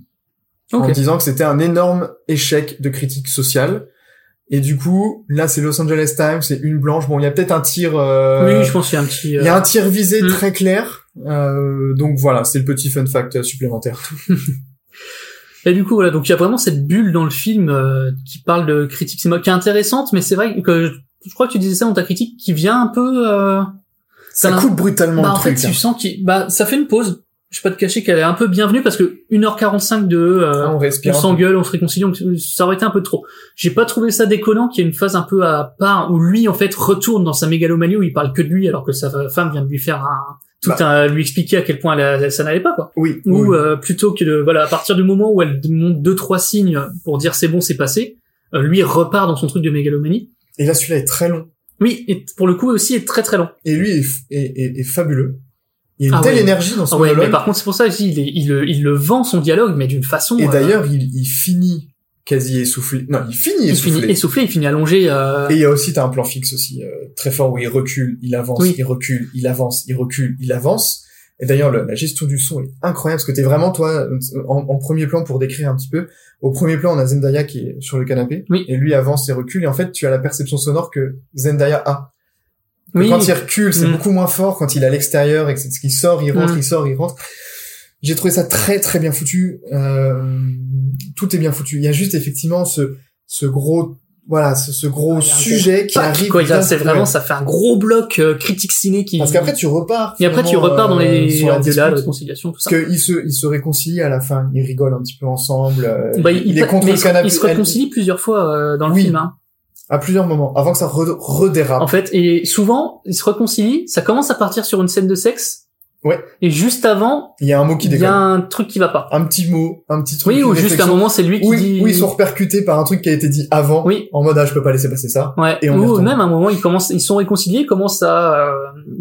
en disant que c'était un énorme échec de critique sociale. Et du coup, là, c'est Los Angeles Times, c'est une blanche. Bon, il y a peut-être un tir. euh, Oui, je pense qu'il y a un petit. il y a un tir visé Mm. très clair. Euh, donc voilà, c'est le petit fun fact supplémentaire. Et du coup, voilà, donc il y a vraiment cette bulle dans le film euh, qui parle de critique cinéma, qui est intéressante, mais c'est vrai que je, crois que tu disais ça dans ta critique, qui vient un peu. Euh, Ça coupe brutalement bah, le en fait, truc. tu hein. sens qu'il, bah, ça fait une pause. Je vais pas te cacher qu'elle est un peu bienvenue parce que 1h45 de, euh, Ah, on on s'engueule, on se réconcilie, donc ça aurait été un peu trop. J'ai pas trouvé ça déconnant qu'il y ait une phase un peu à part où lui, en fait, retourne dans sa mégalomanie où il parle que de lui alors que sa femme vient de lui faire un, tout Bah. un, lui expliquer à quel point elle- ça n'allait pas, quoi. Oui. Ou oui. euh, plutôt que de voilà à partir du moment où elle montre deux trois signes pour dire c'est bon c'est passé, euh, lui repart dans son truc de mégalomanie. Et là, celui-là est très long. Oui et pour le coup aussi est très très long. Et lui est, est- est fabuleux. Il y a une Ah telle ouais. énergie dans son Ah ouais mais par contre c'est pour ça aussi il, est- il, le- il le vend son dialogue mais d'une façon. Et euh, d'ailleurs, il, il finit quasi essoufflé. Non, il finit il essoufflé. finit essoufflé, il finit allongé. Euh... Et il y a aussi, t'as un plan fixe aussi, euh, très fort, où il recule, il avance, Oui. il recule, il avance, il recule, il avance. Et d'ailleurs, le- la gestion du son est incroyable, parce que t'es vraiment, toi, en, en premier plan, pour décrire un petit peu, au premier plan, on a Zendaya qui est sur le canapé, Oui. et lui avance et recule, et en fait, tu as la perception sonore que Zendaya a. Oui. Quand il recule, c'est Mm. beaucoup moins fort quand il est à l'extérieur, et que c'est ce qui sort, il rentre, Mm. il sort, il rentre. J'ai trouvé ça très très bien foutu. Euh, tout est bien foutu. Il y a juste effectivement ce ce gros voilà, ce, ce gros Il y a un sujet qui arrive. quoi. Il y a- C'est ouais. vraiment, ça fait un gros bloc euh, critique ciné qui. Parce qu'après tu repars. Et après tu repars dans euh, les sur la engueulades, dispute. réconciliation, tout ça. Parce qu'ils se, ils se réconcilient à la fin, ils rigolent un petit peu ensemble. euh, Bah, il, il, est contre le il se- canapé. il se réconcilie plusieurs fois euh, dans le Oui. film. Hein. À plusieurs moments, avant que ça re- redérape. En fait, et souvent, ils se réconcilient. Ça commence à partir sur une scène de sexe. Ouais. Et juste avant, il y a un mot qui il y déconne. a un truc qui va pas. Un petit mot, un petit truc. Oui, ou juste à un moment, c'est lui qui dit. où ils sont repercutés par un truc qui a été dit avant. Oui. En mode, ah, je peux pas laisser passer ça. Ouais. Et on ou même à un moment, ils commencent, ils sont réconciliés, ils commencent à euh,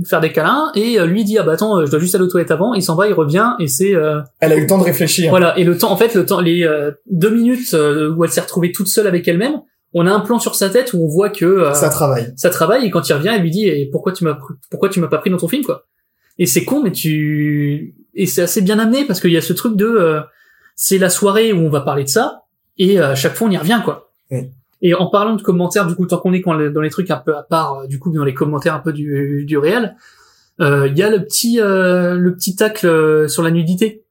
faire des câlins, et euh, lui dit ah bah attends, euh, je dois juste aller aux toilettes avant. Il s'en va, il revient, et c'est euh, Elle a eu le temps de réfléchir. voilà. Et le temps, en fait, le temps, les deux minutes où elle s'est retrouvée toute seule avec elle-même, on a un plan sur sa tête où on voit que euh, Ça travaille. ça travaille et quand il revient, elle lui dit et pourquoi tu m'as pourquoi tu m'as pas pris dans ton film quoi. Et c'est con mais tu et c'est assez bien amené parce qu'il y a ce truc de euh, c'est la soirée où on va parler de ça et euh, à chaque fois on y revient quoi. Oui. Et en parlant de commentaires du coup tant qu'on est dans les trucs un peu à part euh, du coup dans les commentaires un peu du du réel, euh, il y a le petit euh, le petit tacle sur la nudité.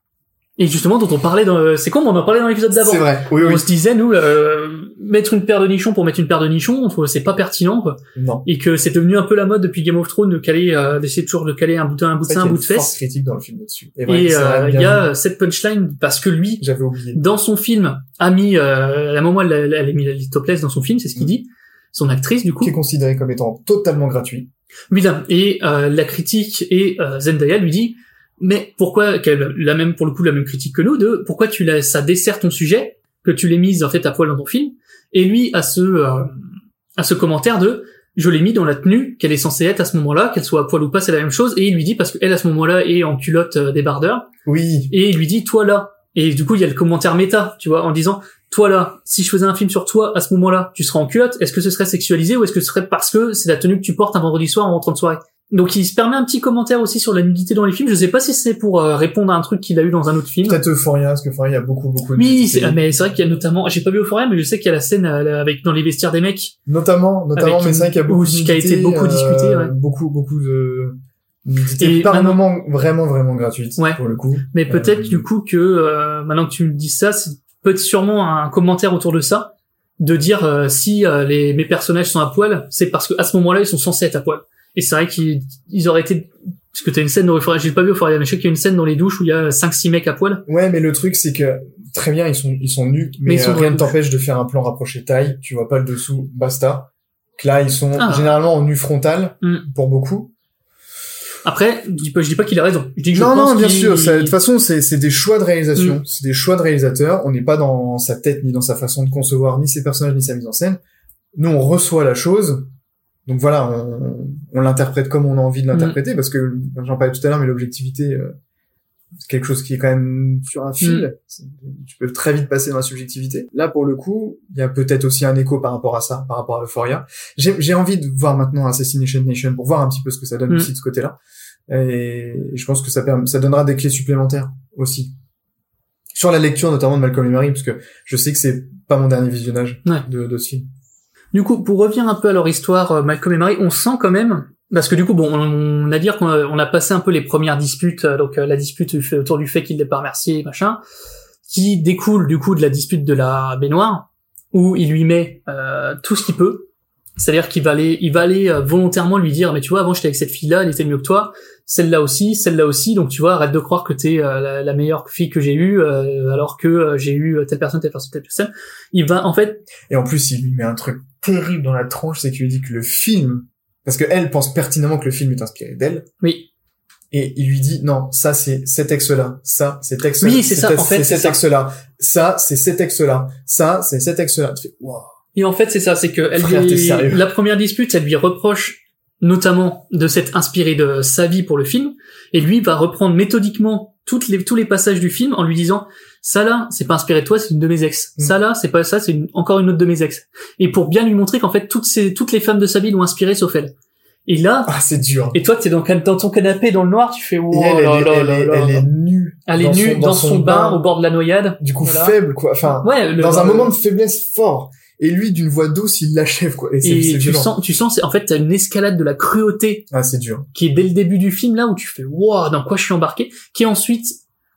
Et justement dont on parlait dans c'est con mais on en parlait dans l'épisode d'avant. C'est vrai. Oui, oui. On se disait nous euh, mettre une paire de nichons pour mettre une paire de nichons, c'est pas pertinent quoi Non. et que c'est devenu un peu la mode depuis Game of Thrones de caler euh, d'essayer toujours de caler un bout de un bout de sein, un bout y de a une forte fesse critique dans le film là-dessus. Et, euh, il y a cette punchline parce que lui J'avais oublié. dans son film a mis euh, à la moment elle, elle, elle a mis la topless dans son film c'est ce qu'il Mm. dit son actrice du coup Qui est considéré comme étant totalement gratuit. Putain. et euh, la critique et euh, Zendaya lui dit mais pourquoi qu'elle la même pour le coup la même critique que nous de pourquoi tu la ça dessert ton sujet que tu l'aies mise en fait à poil dans ton film et lui a ce euh, à ce commentaire de je l'ai mis dans la tenue qu'elle est censée être à ce moment-là, qu'elle soit à poil ou pas, c'est la même chose. Et il lui dit parce qu'elle à ce moment-là est en culotte euh, débardeur. Oui. Et il lui dit toi là. Et du coup il y a le commentaire méta, tu vois, en disant toi là, si je faisais un film sur toi à ce moment-là, tu serais en culotte. Est-ce que ce serait sexualisé ou est-ce que ce serait parce que c'est la tenue que tu portes un vendredi soir en rentrant de soirée? Donc il se permet un petit commentaire aussi sur la nudité dans les films. Je sais pas si c'est pour euh, répondre à un truc qu'il a eu dans un autre film. Peut-être Euphoria, parce que Euphoria, il y a beaucoup, beaucoup de Oui, c'est, ah, mais c'est vrai qu'il y a notamment, j'ai pas vu Euphoria, mais je sais qu'il y a la scène euh, avec dans les vestiaires des mecs. Notamment, notamment, mais c'est vrai qu'il y a beaucoup où- de qui a été beaucoup euh, discuté, ouais. Beaucoup, beaucoup de nudité Et par moment vraiment, vraiment gratuite, Ouais. pour le coup. Mais peut-être du coup que euh, maintenant que tu me dis ça, c'est peut-être sûrement un commentaire autour de ça, de dire euh, si euh, les mes personnages sont à poil, c'est parce que à ce moment-là ils sont censés être à poil. Et c'est vrai qu'ils ils auraient été parce que t'as une scène dans Euphoria, j'ai pas vu Euphoria, mais je sais qu'il y a une scène dans les douches où il y a 5-6 mecs à poil. Ouais, mais le truc, c'est que, très bien, ils sont, ils sont nus, mais, Mais ils sont euh, rien ne t'empêche de faire un plan rapproché taille, tu vois pas le dessous, basta. Que là, ils sont Ah. généralement en nu frontal, Mm. pour beaucoup. Après, je dis pas, pas qu'il a raison. Je dis que je non, pense non, bien sûr. De toute façon, c'est c'est des choix de réalisation. Mm. C'est des choix de réalisateur. On n'est pas dans sa tête, ni dans sa façon de concevoir, ni ses personnages, ni sa mise en scène. Nous, on reçoit la chose. Donc voilà, on, on l'interprète comme on a envie de l'interpréter, parce que j'en parlais tout à l'heure, mais l'objectivité, euh, c'est quelque chose qui est quand même sur un fil. C'est- Tu peux très vite passer dans la subjectivité. Là, pour le coup, il y a peut-être aussi un écho par rapport à ça, par rapport à Euphoria. J'ai j'ai envie de voir maintenant Assassination Nation pour voir un petit peu ce que ça donne Mm. aussi de ce côté-là. Et je pense que ça, permet, ça donnera des clés supplémentaires aussi. Sur la lecture notamment de Malcolm et Marie, parce que je sais que c'est pas mon dernier visionnage Ouais. de, de ce film. Du coup, pour revenir un peu à leur histoire, euh, Malcolm et Marie, on sent quand même, parce que du coup, bon, on, a dire qu'on a, on a passé un peu les premières disputes, euh, donc euh, la dispute autour du fait qu'il l'ait pas remercié, machin, qui découle du coup de la dispute de la baignoire, où il lui met euh, tout ce qu'il peut, c'est-à-dire qu'il va aller, il va aller euh, volontairement lui dire, mais tu vois, avant j'étais avec cette fille-là, elle était mieux que toi, celle-là aussi, celle-là aussi, donc tu vois, arrête de croire que t'es euh, la, la meilleure fille que j'ai eue, euh, alors que euh, j'ai eu telle personne, telle personne, telle personne. Il va, en fait, Et en plus, il lui met un truc terrible dans la tranche, c'est qu'il lui dit que le film, parce que elle pense pertinemment que le film est inspiré d'elle, oui, et il lui dit non, ça c'est cet ex-là, ça c'est ex Oui, c'est ça, en fait, c'est cet ex-là, ça c'est cet ex-là, ça c'est cet ex-là. Tu fais, wow. Et en fait, c'est ça, c'est que elle Frère, lui- la première dispute, elle lui reproche notamment de s'être inspiré de sa vie pour le film, et lui va reprendre méthodiquement toutes les, tous les passages du film en lui disant ça là, c'est pas inspiré de toi, c'est une de mes ex. Mm. Ça là, c'est pas ça, c'est une- encore une autre de mes ex. Et pour bien lui montrer qu'en fait toutes ces, toutes les femmes de sa vie l'ont inspiré sauf elle. Et là, Ah, c'est dur. et toi t'es dans, dans ton canapé dans le noir, tu fais oh elle, elle, là est- là elle, là elle est nue. Elle est dans nue son- dans, son, bain, au bord de la noyade. Du coup, Voilà. faible, quoi. Enfin, Ouais, le- dans un moment de faiblesse fort. Et lui, d'une voix douce, il l'achève, quoi. Et Et tu violent. sens, tu sens, c'est- en fait, t'as une escalade de la cruauté Ah, c'est dur. qui est dès le début du film là où tu fais wow dans quoi je suis embarqué qui est ensuite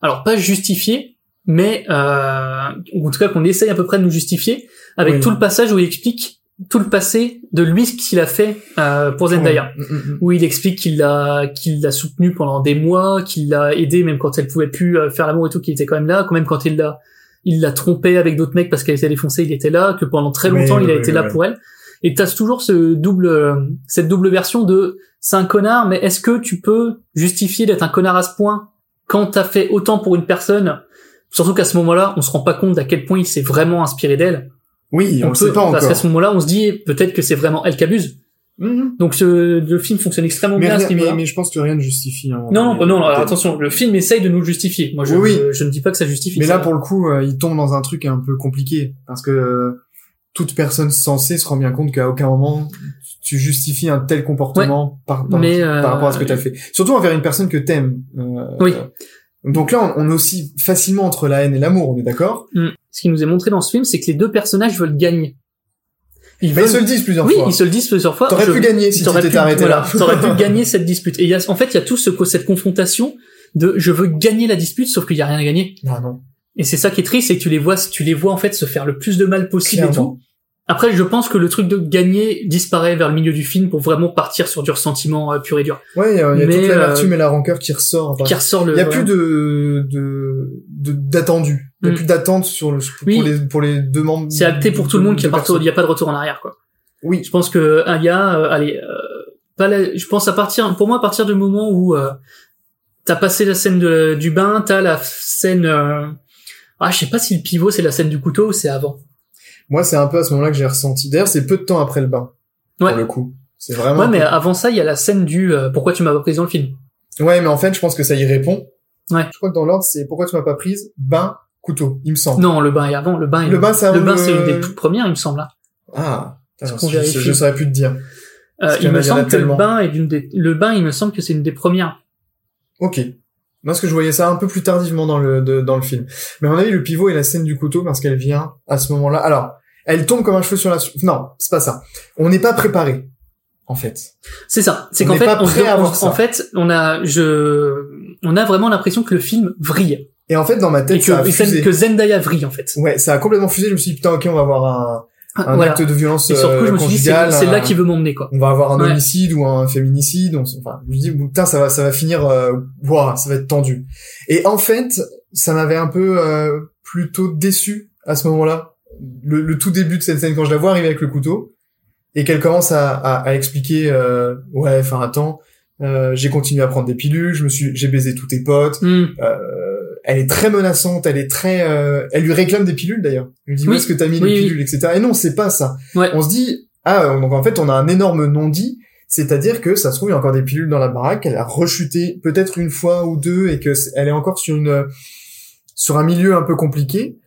alors pas justifié mais euh, ou en tout cas qu'on essaye à peu près de nous justifier avec Oui. tout le passage où il explique tout le passé de lui ce qu'il a fait euh, pour Zendaya Ouais. Mm, mm, mm. où il explique qu'il l'a qu'il l'a soutenu pendant des mois, qu'il l'a aidé même quand elle pouvait plus euh, faire l'amour et tout, qu'il était quand même là, quand même quand il l'a il l'a trompé avec d'autres mecs parce qu'elle était défoncée, il était là, que pendant très longtemps il a oui, été oui, là oui. pour elle. Et t'as toujours ce double euh, cette double version de c'est un connard, mais est-ce que tu peux justifier d'être un connard à ce point quand t'as fait autant pour une personne? Surtout qu'à ce moment-là, on se rend pas compte d'à quel point il s'est vraiment inspiré d'elle. Oui, on, peut, sait pas parce qu'à encore. ce moment-là, on se dit peut-être que c'est vraiment elle qui abuse. Mhm. Donc ce, le film fonctionne extrêmement Mais, bien à ce niveau-là. mais, mais je pense que rien ne justifie. hein. Non, non, non, alors attention, le film essaye de nous le justifier. Moi, je, Oui, oui. je, ne dis pas que ça justifie. Mais ça. là, pour le coup, euh, il tombe dans un truc un peu compliqué parce que euh, toute personne sensée se rend bien compte qu'à aucun moment tu justifies un tel comportement par, par, Mais, par euh, rapport à ce que tu as fait. Surtout envers une personne que t'aimes. Euh, Oui. euh, donc là, on, on est aussi facilement entre la haine et l'amour, on est d'accord Mm. Ce qui nous est montré dans ce film, c'est que les deux personnages veulent gagner. Ils veulent... ils se le disent plusieurs oui, fois. ils se le disent plusieurs fois. T'aurais Je- pu gagner si t'aurais t'étais pu- arrêté voilà, là. T'aurais pu gagner cette dispute. Et il y a, en fait, il y a tout ce, cette confrontation de je veux gagner la dispute, sauf qu'il y a rien à gagner. Ah non. Et c'est ça qui est triste, c'est que tu les vois, tu les vois en fait se faire le plus de mal possible et Clairement. tout. Après, je pense que le truc de gagner disparaît vers le milieu du film pour vraiment partir sur du ressentiment euh, pur et dur. Ouais, il y a, y a toute l'amertume euh, et la rancœur qui ressort. Enfin, Qui ressort le. Il y a plus de de de- d'attendu. Il y a Mm. plus d'attente sur le pour Oui. les pour les deux membres. C'est acté pour tout le monde qu'il n'y a, de- a pas de retour en arrière, quoi. Oui. Je pense que ah, il y a, euh, allez, euh, pas la- je pense à partir, pour moi, à partir du moment où euh, t'as passé la scène de- du bain, t'as la scène, euh, ah, je sais pas si le pivot c'est la scène du couteau ou c'est avant. Moi, c'est un peu à ce moment-là que j'ai ressenti. D'ailleurs, c'est peu de temps après le bain. Ouais. Pour le coup. C'est vraiment. Ouais, mais avant ça, il y a la scène du euh, pourquoi tu m'as pas pris dans le film. Ouais, mais en fait, je pense que ça y répond. Ouais. Je crois que dans l'ordre, c'est pourquoi tu m'as pas prise bain, couteau, il me semble. Non, le bain est avant. Le bain, est- Le bain, c'est le le- c'est une des toutes premières, il me semble. hein. Ah. Qu'on je, je saurais plus te dire. Euh, il me semble que le tellement. bain est d'une des, le bain, il me semble que c'est une des premières. Ok. Moi, parce que je voyais ça un peu plus tardivement dans le de- dans le film. Mais à mon avis, le pivot est la scène du couteau parce qu'elle vient à ce moment-là. Alors, elle tombe comme un cheveu sur la. Non, c'est pas ça. On n'est pas préparé, en fait. C'est ça. C'est qu'en fait, pas on, se- prêt à on- en fait, on a, je, on a vraiment l'impression que le film vrille. Et en fait, dans ma Et tête, que, ça a et fusé. que Zendaya vrille, en fait. Ouais, ça a complètement fusé. Je me suis dit, putain, ok, on va avoir un, un Voilà. acte de violence Et surtout, je euh, me suis dit, c'est là qu'il veut m'emmener, quoi. on va avoir un Ouais. homicide ou un féminicide. On, enfin, je me dis, putain, ça va, ça va finir, euh, ça va être tendu. Et en fait, ça m'avait un peu euh, plutôt déçu à ce moment-là. Le, le tout début de cette scène, quand je la vois arriver avec le couteau et qu'elle commence à, à, à expliquer, euh, ouais, enfin, attends, euh, j'ai continué à prendre des pilules, je me suis, j'ai baisé tous tes potes. Hmm. Euh, elle est très menaçante, elle est très, euh, elle lui réclame des pilules d'ailleurs. Elle lui dit Oui. où est-ce que t'as mis Oui, les oui. pilules, etc. Et non, c'est pas ça. Ouais. On se dit ah donc en fait on a un énorme non-dit, c'est-à-dire que ça se trouve il y a encore des pilules dans la baraque, elle a rechuté peut-être une fois ou deux et que c- elle est encore sur une sur un milieu un peu compliqué.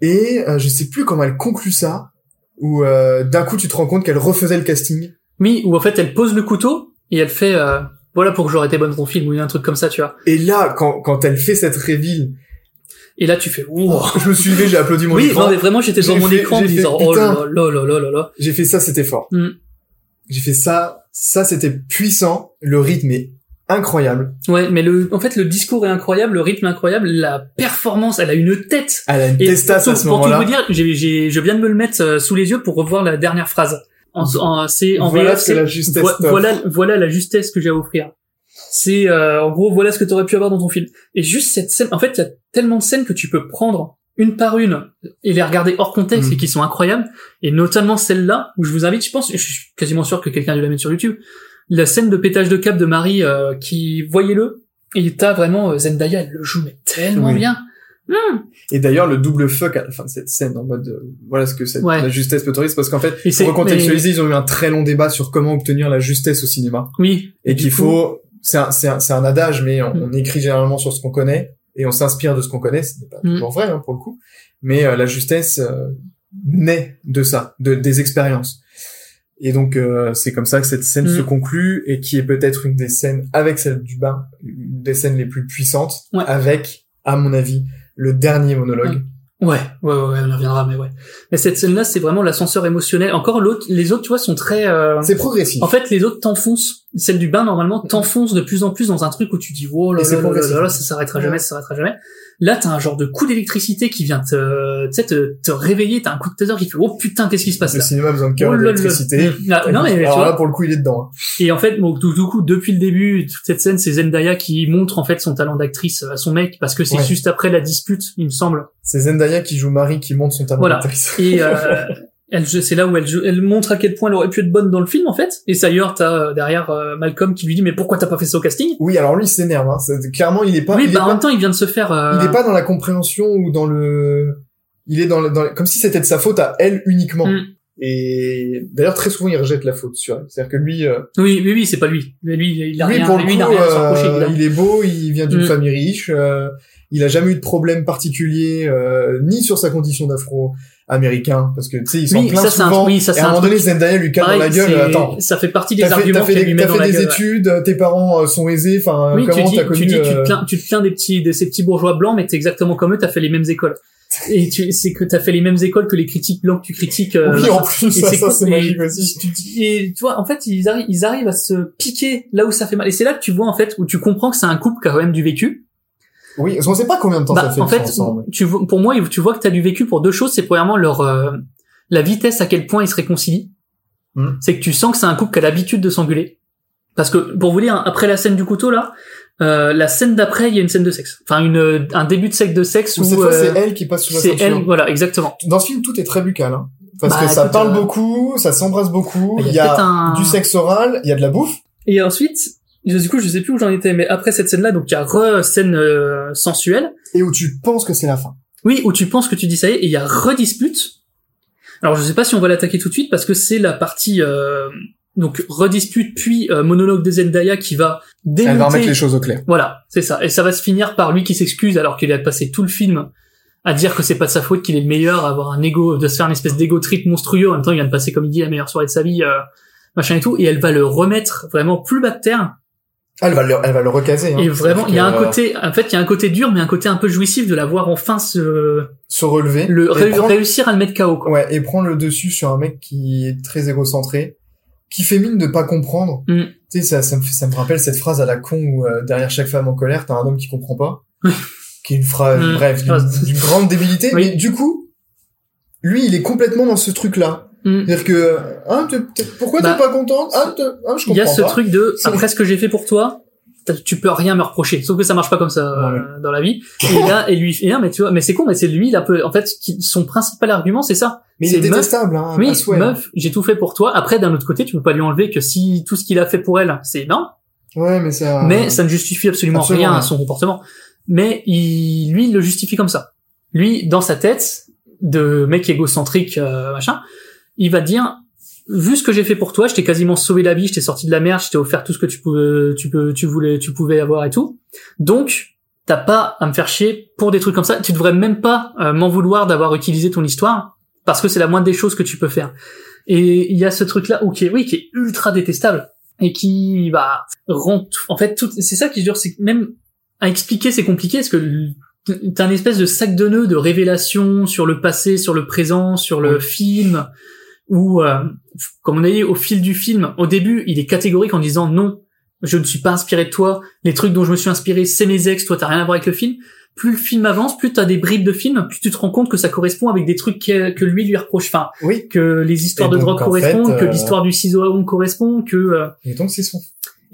Et euh, je sais plus comment elle conclut ça, où euh, d'un coup tu te rends compte qu'elle refaisait le casting. Oui, où en fait, elle pose le couteau et elle fait, euh, voilà pour que j'aurais été bonne pour ton film ou un truc comme ça, tu vois. Et là quand quand elle fait cette réville, Et là, tu fais, wow. je me suis levé, j'ai applaudi mon Oui, écran. non, mais vraiment, j'étais J'ai mon fait- écran en me fait, disant, oh putain. là là là là. J'ai fait ça, c'était fort. Hmm. J'ai fait ça, ça c'était puissant. Le rythme est incroyable. Ouais, mais le, en fait, le discours est incroyable, le rythme est incroyable, la performance, elle a une tête. Elle a une testasse à ce pour tout moment-là. vous dire, j'ai, j'ai, je viens de me le mettre euh, sous les yeux pour revoir la dernière phrase. En, en- c'est en Voilà VF, la justesse vo- voilà, voilà la justesse que j'ai à offrir. C'est euh, en gros voilà ce que tu aurais pu avoir dans ton film. Et juste cette scène, en fait, il y a tellement de scènes que tu peux prendre une par une et les regarder hors contexte Mm. et qui sont incroyables. Et notamment celle-là où je vous invite, je pense, je suis quasiment sûr que quelqu'un a dû la mettre sur YouTube, la scène de pétage de cap de Marie euh, qui voyez-le et t'as vraiment euh, Zendaya, elle le joue mais tellement Oui. bien. Mm. Et d'ailleurs, le double fuck à la fin de cette scène, en mode, euh, voilà ce que cette, Ouais. la justesse peut autoriser, parce qu'en fait, Et c'est- pour recontextualiser, ils ont eu un très long débat sur comment obtenir la justesse au cinéma. Oui. Et qu'il faut, c'est un, c'est un, c'est un adage, mais on, Mm. on écrit généralement sur ce qu'on connaît, et on s'inspire de ce qu'on connaît, ce n'est pas Mm. toujours vrai, hein, pour le coup. Mais euh, la justesse euh, naît de ça, de, des expériences. Et donc, euh, c'est comme ça que cette scène Mm. se conclut, et qui est peut-être une des scènes, avec celle du bain, une des scènes les plus puissantes, Ouais. avec, à mon avis, le dernier monologue. Ouais, ouais, ouais, ouais, on y reviendra, mais ouais. Mais cette scène-là, c'est vraiment l'ascenseur émotionnel. Encore l'autre, les autres, tu vois, sont très. euh, C'est progressif. En fait, les autres t'enfoncent. Celle du bain, normalement, t'enfonce de plus en plus dans un truc où tu dis, oh là là là là ça s'arrêtera jamais, ça s'arrêtera jamais. Là, t'as un genre de coup d'électricité qui vient te, te, te réveiller, t'as un coup de taser qui fait, oh putain, qu'est-ce qui se passe Le là? cinéma a besoin de cœur Oh là d'électricité. Ah, non, mais tu Alors vois, là, pour le coup, il est dedans. hein. et en fait, tout, du coup, depuis le début, toute cette scène, c'est Zendaya qui montre en fait son talent d'actrice à son mec parce que c'est Ouais. juste après la dispute, il me semble. C'est Zendaya qui joue Marie qui monte son talent Voilà. d'actrice. Et euh, elle, c'est là où elle, elle montre à quel point elle aurait pu être bonne dans le film en fait. Et d'ailleurs, t'as euh, derrière euh, Malcolm qui lui dit mais pourquoi t'as pas fait ça au casting? Oui, alors lui, il s'énerve. Hein. Clairement, il est pas. Oui, il, bah est en pas même temps, il vient de se faire. euh, il est pas dans la compréhension ou dans le. Il est dans, le- dans le- comme si c'était de sa faute à elle uniquement. Mm. Et d'ailleurs, très souvent, il rejette la faute sur elle. C'est-à-dire que lui, euh, Oui, oui, oui, c'est pas lui. Mais Lui, il a lui rien. pour lui, coup, il a rien à reprocher, euh, il est beau, il vient d'une Mm. famille riche, euh, il a jamais eu de problème particulier euh, ni sur sa condition d'afro-américain, parce que tu sais, ils sont Oui, plein ça, c'est un- souvent. oui, ça, et à un un moment donné, Zendaya lui cale dans la gueule. Attends, ça fait partie des fait, arguments t'as fait met t'as dans fait des gueule. études, euh, tes parents euh, sont aisés. Enfin, Oui, tu comment t'as connu tu dis, tu euh, te plains, tu te plains des petits, de ces petits bourgeois blancs, mais t'es exactement comme eux, t'as fait les mêmes écoles. Et tu, c'est que t'as fait les mêmes écoles que les critiques blancs que tu critiques. euh, Oui, en plus, ça, ça, c'est magique aussi. tu Et tu vois, en fait, ils arrivent, ils arrivent à se piquer là où ça fait mal. Et c'est là que tu vois, en fait, où tu comprends que c'est un couple qui a quand même du vécu. Oui, parce qu'on sait pas combien de temps Bah, ça fait. en fait, ensemble. tu vois, pour moi, tu vois que t'as du vécu pour deux choses. C'est premièrement leur, euh, la vitesse à quel point ils se réconcilient. Hmm. C'est que tu sens que c'est un couple qui a l'habitude de s'engueuler. Parce que, pour vous dire, après la scène du couteau, là, euh, la scène d'après, il y a une scène de sexe. Enfin, une, un début de sexe de sexe où, fois, euh, c'est elle qui passe sous la c'est elle, voilà, exactement. Dans ce film, tout est très buccal, hein. Parce Bah, que ça écoute, parle euh, beaucoup, ça s'embrasse beaucoup, il y a il y a un- du sexe oral, il y a de la bouffe. Et ensuite, du coup, je sais plus où j'en étais, mais après cette scène-là, donc il y a re-scène euh, sensuelle. Et où tu penses que c'est la fin. Oui, où tu penses que tu dis ça y est, et il y a redispute. Alors je sais pas si on va l'attaquer tout de suite parce que c'est la partie euh, donc redispute puis euh, monologue de Zendaya qui va démonter. Elle va remettre les choses au clair. Voilà, c'est ça. Et ça va se finir par lui qui s'excuse alors qu'il a passé tout le film à dire que c'est pas de sa faute, qu'il est le meilleur, à avoir un ego, de se faire une espèce d'ego trip monstrueux. En même temps, il vient de passer, comme il dit, la meilleure soirée de sa vie, euh, machin et tout. Et elle va le remettre vraiment plus bas de terre. Ah, elle va le, elle va le recaser. Hein. Et vraiment, il y a un côté, en fait, il y a un côté dur, mais un côté un peu jouissif de la voir enfin se, se relever. le, et ré- prendre- réussir à le mettre KO, quoi. Ouais, et prendre le dessus sur un mec qui est très égocentré, qui fait mine de pas comprendre. Mm. Tu sais, ça, ça me, ça me rappelle cette phrase à la con où euh, derrière chaque femme en colère, t'as un homme qui comprend pas. qui est une phrase, Mm. bref, d'une Ah, d'une grande débilité. Oui. Mais du coup, lui, il est complètement dans ce truc-là. Mm. C'est-à-dire que, hein, t'es- t'es- pourquoi Bah, t'es pas contente? Je comprends Il y a ce pas. truc de, après ce que j'ai fait pour toi, tu peux rien me reprocher. Sauf que ça marche pas comme ça euh, dans la vie. Et là, et lui, et là, mais tu vois, mais c'est con, mais c'est lui, il a peu, en fait, qui- son principal argument, c'est ça. Mais il C'est est meuf- détestable, hein, Oui, hein. meuf, j'ai tout fait pour toi. Après, d'un autre côté, tu peux pas lui enlever que si tout ce qu'il a fait pour elle, c'est énorme. Ouais, mais ça. mais ça ne justifie absolument, Absolument rien rien. à son comportement. Mais il, lui, il le justifie comme ça. Lui, dans sa tête, de mec égocentrique, euh, machin, il va dire, vu ce que j'ai fait pour toi, je t'ai quasiment sauvé la vie, je t'ai sorti de la merde, je t'ai offert tout ce que tu pouvais, tu peux, tu voulais, tu pouvais avoir et tout. Donc, t'as pas à me faire chier pour des trucs comme ça. Tu devrais même pas euh, m'en vouloir d'avoir utilisé ton histoire, parce que c'est la moindre des choses que tu peux faire. Et il y a ce truc-là, ou qui est, oui, qui est ultra détestable et qui bah rend tout- en fait tout c'est ça qui est dur c'est même à expliquer c'est compliqué parce que t'as un espèce de sac de nœuds de révélations sur le passé sur le présent sur le film où euh, comme on a dit au fil du film au début il est catégorique en disant non je ne suis pas inspiré de toi les trucs dont je me suis inspiré c'est mes ex toi t'as rien à voir avec le film plus le film avance, plus t'as des bribes de film, plus tu te rends compte que ça correspond avec des trucs que, que lui lui reproche. Enfin, Oui. que les histoires Et de drogue en correspondent, fait, que euh, l'histoire du ciseau à correspond, que euh, Et donc, c'est son.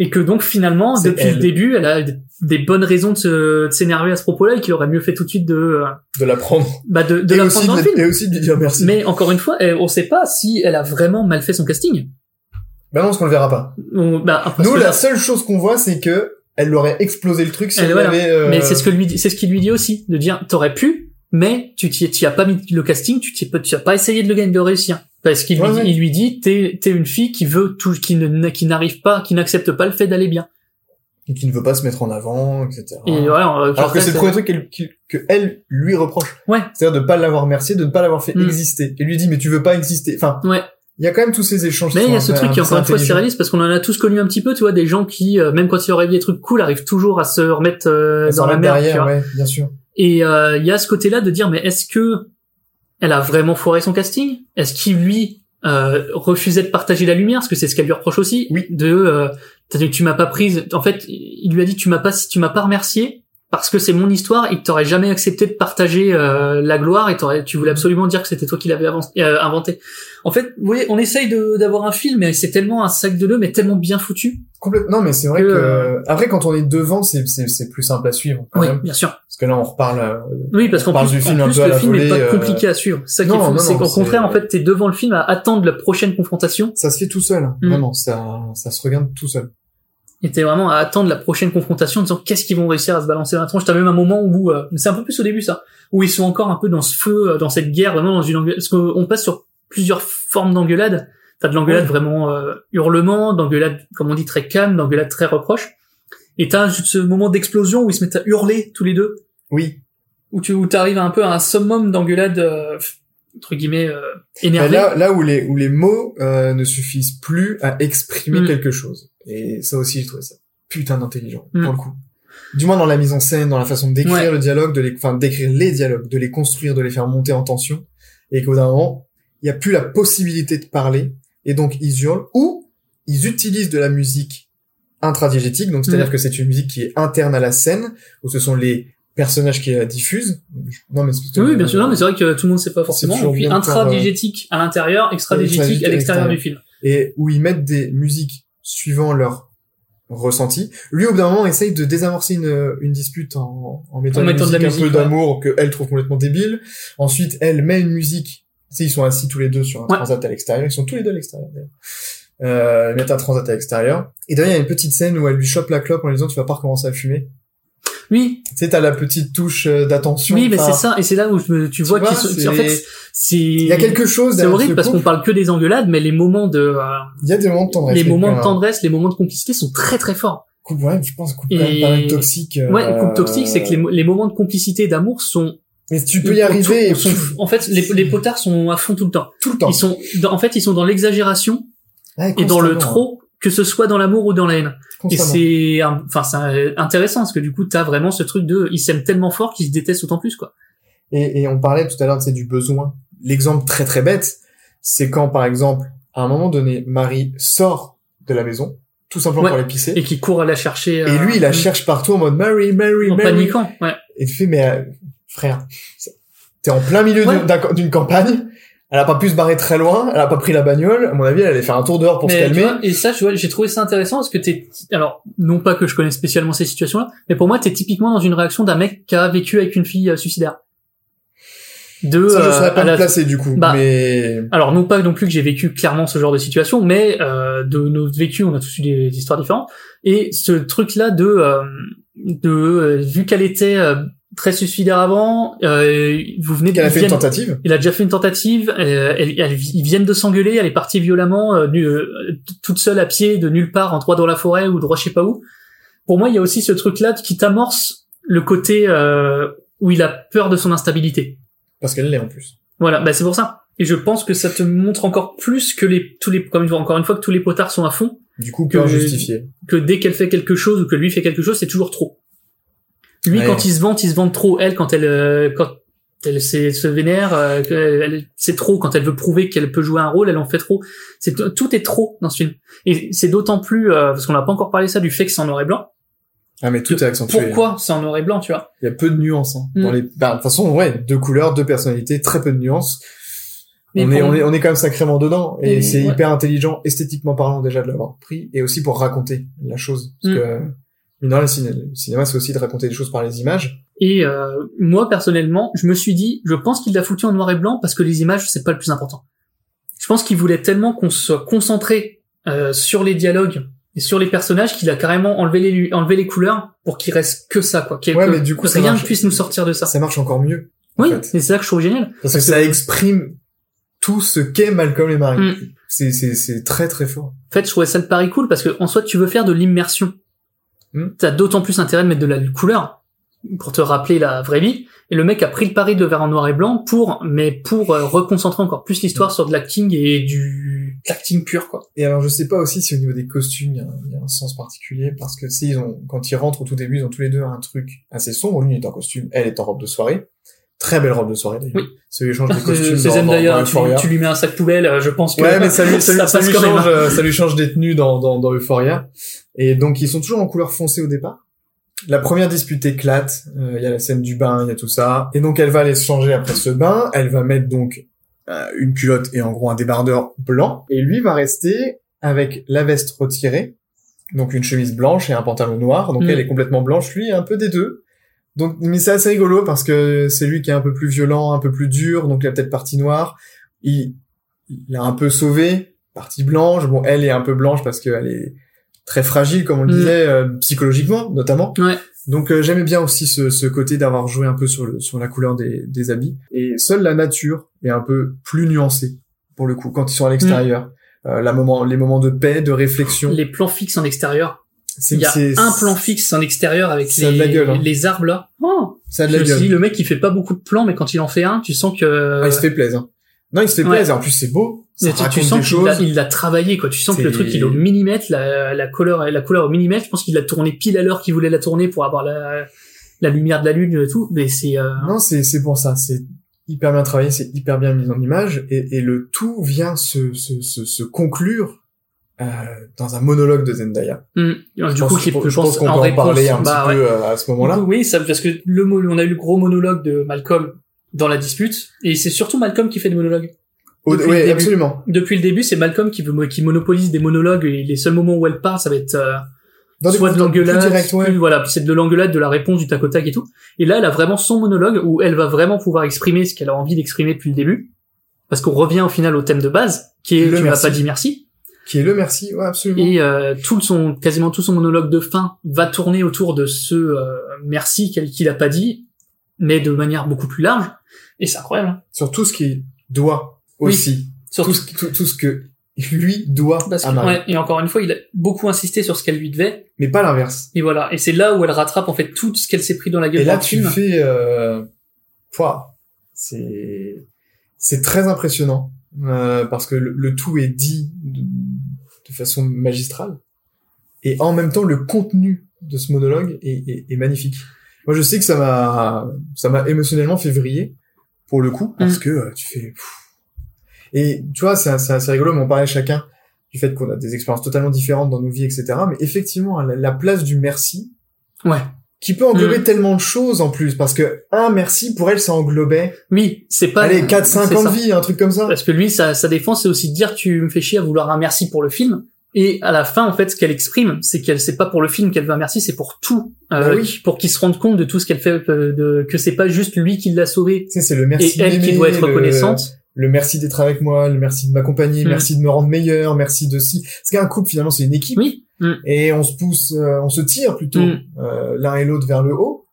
Et que donc finalement depuis elle. le début, elle a des- bonnes raisons de s'énerver à ce propos-là et qu'il aurait mieux fait tout de suite de De la prendre. bah de, de et, la prendre dans le film. et aussi de lui dire merci. Mais encore une fois, on sait pas si elle a vraiment mal fait son casting. Bah non, parce qu'on le verra pas. On- bah, Nous, la là- seule chose qu'on voit, c'est que elle aurait explosé le truc si Elle, elle, voilà. avait. euh, Mais c'est ce que lui c'est ce qu'il lui dit aussi, de dire t'aurais pu, mais tu t'y as pas mis le casting, tu t'y as pas essayé de le gagner de réussir. Parce qu'il Ouais, lui, ouais. lui dit t'es t'es une fille qui veut tout, qui ne qui n'arrive pas, qui n'accepte pas le fait d'aller bien. Et qui ne veut pas se mettre en avant, etc. Et on- Alors que c'est le premier truc qu'elle, qu'il- que elle lui reproche. Ouais. C'est-à-dire de pas l'avoir remercié, de ne pas l'avoir fait Mm. exister. Et lui dit, mais tu veux pas exister. Enfin, Ouais. il y a quand même tous ces échanges. Mais il y a ce truc qui encore une fois intelligents. réaliste parce qu'on en a tous connu un petit peu, tu vois, des gens qui euh, même quand ils auraient vu des trucs cool arrivent toujours à se remettre euh, dans la merde. tu derrière, vois. ouais, bien sûr. Et euh, il y a ce côté-là de dire mais est-ce que elle a vraiment foiré son casting? Est-ce qu'il lui euh, refusait de partager la lumière? Parce que c'est ce qu'elle lui reproche aussi. Oui. De euh, tu m'as pas prise. En fait, il lui a dit tu m'as pas tu m'as pas remercié parce que c'est mon histoire et que t'aurais jamais accepté de partager euh, la gloire et tu voulais absolument dire que c'était toi qui l'avais euh, inventé. En fait, vous voyez, on essaye de, d'avoir un film, mais c'est tellement un sac de nœuds, mais tellement bien foutu. Complètement. Non, mais c'est vrai Que, que, euh, après, quand on est devant, c'est, c'est, c'est plus simple à suivre. quand Oui, même. bien sûr. Parce que là, on reparle, euh, Oui, parce on qu'en parle plus, du film en un plus peu à le la film volée, est pas euh, compliqué à suivre. Ça qui C'est qu'au contraire, en fait, t'es devant le film à attendre la prochaine confrontation. ça se fait tout seul. Mm. Vraiment. Ça, ça se regarde tout seul. Et t'es vraiment à attendre la prochaine confrontation en disant qu'est-ce qu'ils vont réussir à se balancer dans la tronche? T'as même un moment où, euh, c'est un peu plus au début ça, où ils sont encore un peu dans ce feu, euh, dans cette guerre, vraiment dans une engueulade. Parce qu'on passe sur plusieurs formes d'engueulade. T'as de l'engueulade Ouais. vraiment euh, hurlement, d'engueulade, comme on dit, très calme, d'engueulade très reproche. Et t'as ce moment d'explosion où ils se mettent à hurler tous les deux, Oui. où tu où t'arrives un peu à un summum d'engueulade, euh, entre guillemets, euh, Mais énervé. là, là où les, où les mots, euh, ne suffisent plus à exprimer Mm. quelque chose. Et ça aussi, je trouvais ça putain d'intelligent, Mm. pour le coup. Du moins dans la mise en scène, dans la façon décrire Ouais. le dialogue, de les, enfin, d'écrire les dialogues, de les construire, de les faire monter en tension. Et qu'au d'un moment, il n'y a plus la possibilité de parler. Et donc, ils hurlent. Ou, ils utilisent de la musique intradiégétique. Donc, c'est-à-dire Mm. que c'est une musique qui est interne à la scène, où ce sont les personnages qui la diffusent. Non, mais c'est- Oui, bien sûr. Non, mais c'est vrai que tout le monde sait pas forcément. Et puis intradiégétique à l'intérieur, extradiégétique à l'extérieur du film. et où ils mettent des musiques suivant leur ressenti. Lui, au bout d'un moment, essaye de désamorcer une, une dispute en, en mettant, En une mettant de la musique un peu ouais. d'amour que elle trouve complètement débile. Ensuite, elle met une musique. Tu sais, ils sont assis tous les deux sur un Ouais. transat à l'extérieur. Ils sont tous les deux à l'extérieur, d'ailleurs. Euh, ils mettent un transat à l'extérieur. Et derrière, il y a une petite scène où elle lui chope la clope en lui disant, tu vas pas recommencer à fumer. Oui, Tu sais, t'as la petite touche euh, d'attention. oui, mais c'est ça. Et c'est là où je me- tu, vois vois, qu'ils en fait, c'est, Il y a quelque chose c'est horrible ce parce qu'on parle que des engueulades, mais les moments de, euh, Il y a des moments de tendresse. les moments de tendresse, les moments de complicité sont très très forts. Couple, ouais, je pense, couple quand Et- même pas mal toxique. euh, Ouais, couple toxique, c'est que les, mo- les moments de complicité et d'amour sont, Mais tu peux y arriver sont- en fait, les, les potards sont à fond tout le temps. tout le temps. Ils sont, en fait, ils sont dans l'exagération Ouais, et dans le trop, que ce soit dans l'amour ou dans la haine. Et c'est, enfin, c'est intéressant parce que du coup, t'as vraiment ce truc de, ils s'aiment tellement fort qu'ils se détestent autant plus, quoi. Et, et on parlait tout à l'heure, c'est du besoin. L'exemple très très bête, c'est quand par exemple, à un moment donné, Marie sort de la maison, tout simplement Ouais. pour pisser, Et qui court à la chercher. et euh, lui il la cherche partout en mode Mary, Mary, en Mary. paniquant, ouais. Et tu fais mais euh, frère, t'es en plein milieu Ouais. d'une campagne, elle a pas pu se barrer très loin, elle a pas pris la bagnole, à mon avis elle allait faire un tour dehors pour se Mais calmer. vois, et ça, tu vois, j'ai trouvé ça intéressant parce que t'es, alors, non pas que je connais spécialement ces situations-là, mais pour moi, t'es typiquement dans une réaction d'un mec qui a vécu avec une fille euh, suicidaire. De, Ça je euh, saurais pas me la- placer du coup, Bah, mais Alors non pas non plus que j'ai vécu clairement ce genre de situation, mais euh, de nos vécus, on a tous eu des, des histoires différentes. Et ce truc-là de, euh, de euh, vu qu'elle était euh, très suicidaire avant, euh, vous venez de qu'elle a fait une tentative. Il a déjà fait une tentative. euh, elle- elle- ils viennent de s'engueuler. Elle est partie violemment, euh, euh, toute seule à pied, de nulle part, en droit dans la forêt ou droit je sais pas où. Pour moi, il y a aussi ce truc-là qui t'amorce le côté euh, où il a peur de son instabilité. Parce qu'elle l'est en plus. Voilà, bah c'est pour ça. Et je pense que ça te montre encore plus que les tous les comme encore une fois que tous les potards sont à fond, Du coup, Que- que dès qu'elle fait quelque chose ou que lui fait quelque chose, c'est toujours trop. Lui, Ouais. quand il se vante, il se vante trop. Elle, quand elle euh, quand elle se vénère, euh, elle- c'est trop. Quand elle veut prouver qu'elle peut jouer un rôle, elle en fait trop. C'est tout est trop dans ce film. Et c'est d'autant plus euh, parce qu'on n'a pas encore parlé ça du fait que c'est en noir et blanc. Ah mais tout est accentué. Pourquoi c'est en noir et blanc, tu vois? Il y a peu de nuances. Hein, dans Mm. les... bah, de toute façon, ouais, deux couleurs, deux personnalités, très peu de nuances. Mais on, est, on, est, on est quand même sacrément dedans. Et, Et c'est ouais. hyper intelligent, esthétiquement parlant déjà de l'avoir pris. Et aussi pour raconter la chose. Parce Mm. que, de rien, le, ciné- le cinéma, c'est aussi de raconter des choses par les images. Et euh, moi personnellement, je me suis dit, je pense qu'il l'a foutu en noir et blanc parce que les images c'est pas le plus important. Je pense qu'il voulait tellement qu'on soit concentré euh, sur les dialogues et sur les personnages qu'il a carrément enlevé les enlevé les couleurs pour qu'il reste que ça quoi. Ouais, mais du coup, ça rien ne puisse nous sortir de ça. Ça marche encore mieux. en oui, c'est ça que je trouve génial. Parce que ça exprime tout ce qu'est Malcolm et Marie. Mm. C'est, c'est, c'est très très fort. En fait, je trouvais ça le pari cool parce que en soi, tu veux faire de l'immersion. Hmm. T'as d'autant plus intérêt de mettre de la couleur pour te rappeler la vraie vie. Et le mec a pris le pari de le faire en noir et blanc pour, mais pour euh, reconcentrer encore plus l'histoire sur de l'acting et du acting pur, quoi. Et alors, je sais pas aussi si au niveau des costumes, il y a, il y a un sens particulier, parce que si ils ont, quand ils rentrent au tout début, ils ont tous les deux un truc assez sombre. Lui il est en costume, elle est en robe de soirée. Très belle robe de soirée d'ailleurs. Oui. Ça lui change des Euh, costumes C'est Zen d'ailleurs, tu, tu lui mets un sac poubelle, euh, je pense que Ouais, mais ça lui, ça lui, ça passe lui quand même, change, euh, ça lui change des tenues dans, dans, dans Euphoria. Et donc, ils sont toujours en couleur foncée au départ. La première dispute éclate, euh, il y a la scène du bain, il y a tout ça, et donc elle va aller se changer après ce bain, elle va mettre donc euh, une culotte et en gros un débardeur blanc, et lui va rester avec la veste retirée, donc une chemise blanche et un pantalon noir, donc Mm. elle est complètement blanche, lui un peu des deux. Donc, mais c'est assez rigolo parce que c'est lui qui est un peu plus violent, un peu plus dur, donc il a peut-être partie noire. Il, il a un peu sauvé, partie blanche. Bon, elle est un peu blanche parce qu'elle est très fragile, comme on le Mm. disait, euh, psychologiquement notamment. Ouais. Donc euh, j'aimais bien aussi ce, ce côté d'avoir joué un peu sur, le, sur la couleur des, des habits. Et seule la nature est un peu plus nuancée, pour le coup, quand ils sont à l'extérieur. Euh, la moment, les moments de paix, de réflexion. Les plans fixes en extérieur. C'est- Il y a un plan fixe en extérieur avec les, de la gueule, hein. les arbres là. Oh, Ça a de la gueule. dit, le mec il fait pas beaucoup de plans, mais quand il en fait un, tu sens que Ah, il se fait plaisir. Non, il se fait Ouais. plaisir. En plus, c'est beau. Ça tu, tu sens qu'il l'a, travaillé quoi. Tu sens que le truc il est au millimètre, la, la couleur la couleur au millimètre. Je pense qu'il l'a tourné pile à l'heure qu'il voulait la tourner pour avoir la, la lumière de la lune et tout. Mais c'est euh, Non, c'est c'est pour ça. C'est hyper bien travaillé, c'est hyper bien mis en image, et, et le tout vient se se se, se conclure euh, dans un monologue de Zendaya. hum, du Je coup qui je je pense qu'on peut en parler un bah, petit ouais. peu euh, à ce moment-là. Oui, ça, parce que le on a eu le gros monologue de Malcolm dans la dispute, et c'est surtout Malcolm qui fait des monologues. Depuis oui, début. absolument. Depuis le début, c'est Malcolm qui, veut- qui monopolise des monologues, et les seuls moments où elle parle, ça va être euh, Dans soit de l'engueulade, ouais. voilà, c'est de l'engueulade, de la réponse, du tac au tac et tout. Et là, elle a vraiment son monologue où elle va vraiment pouvoir exprimer ce qu'elle a envie d'exprimer depuis le début, parce qu'on revient au final au thème de base, qui est Le tu m'as pas dit merci. Qui est le merci, ouais, absolument. Et euh, tout son, quasiment tout son monologue de fin va tourner autour de ce euh, merci qu'il a pas dit, mais de manière beaucoup plus large. Et c'est incroyable. hein. Sur tout ce qu'il doit Oui. aussi. Sur Tout, ce, tout, tout ce que lui doit Parce à que, Marie. ouais, et encore une fois, il a beaucoup insisté sur ce qu'elle lui devait. Mais pas l'inverse. Et voilà. Et c'est là où elle rattrape en fait tout ce qu'elle s'est pris dans la gueule Et là, tu film. fais, euh, pouah, c'est, c'est très impressionnant, euh, parce que le, le tout est dit de, de façon magistrale. Et en même temps, le contenu de ce monologue est, est, est magnifique. Moi, je sais que ça m'a, ça m'a émotionnellement fait vriller, pour le coup, parce Mm. que euh, tu fais, et tu vois, c'est assez rigolo, mais on parlait chacun du fait qu'on a des expériences totalement différentes dans nos vies, etc. Mais effectivement, la, la place du merci, Ouais. qui peut englober Mm. tellement de choses en plus parce que un merci pour elle ça englobait Oui, c'est pas. allez 4 5 c'est ans de ça. vie un truc comme ça Parce que lui, sa, sa défense, c'est aussi de dire tu me fais chier à vouloir un merci pour le film. Et à la fin, en fait, ce qu'elle exprime, c'est qu'elle c'est pas pour le film qu'elle veut un merci, c'est pour tout, euh, Bah oui. pour qu'il se rende compte de tout ce qu'elle fait, euh, de, que c'est pas juste lui qui l'a sauvé Tu sais, c'est le merci et elle qui doit être reconnaissante. le, merci d'être avec moi le merci de m'accompagner Mm. merci de me rendre meilleur merci de si parce qu'un couple finalement c'est une équipe Oui. Mm. et on se pousse euh, on se tire plutôt Mm. l'un et l'autre vers le haut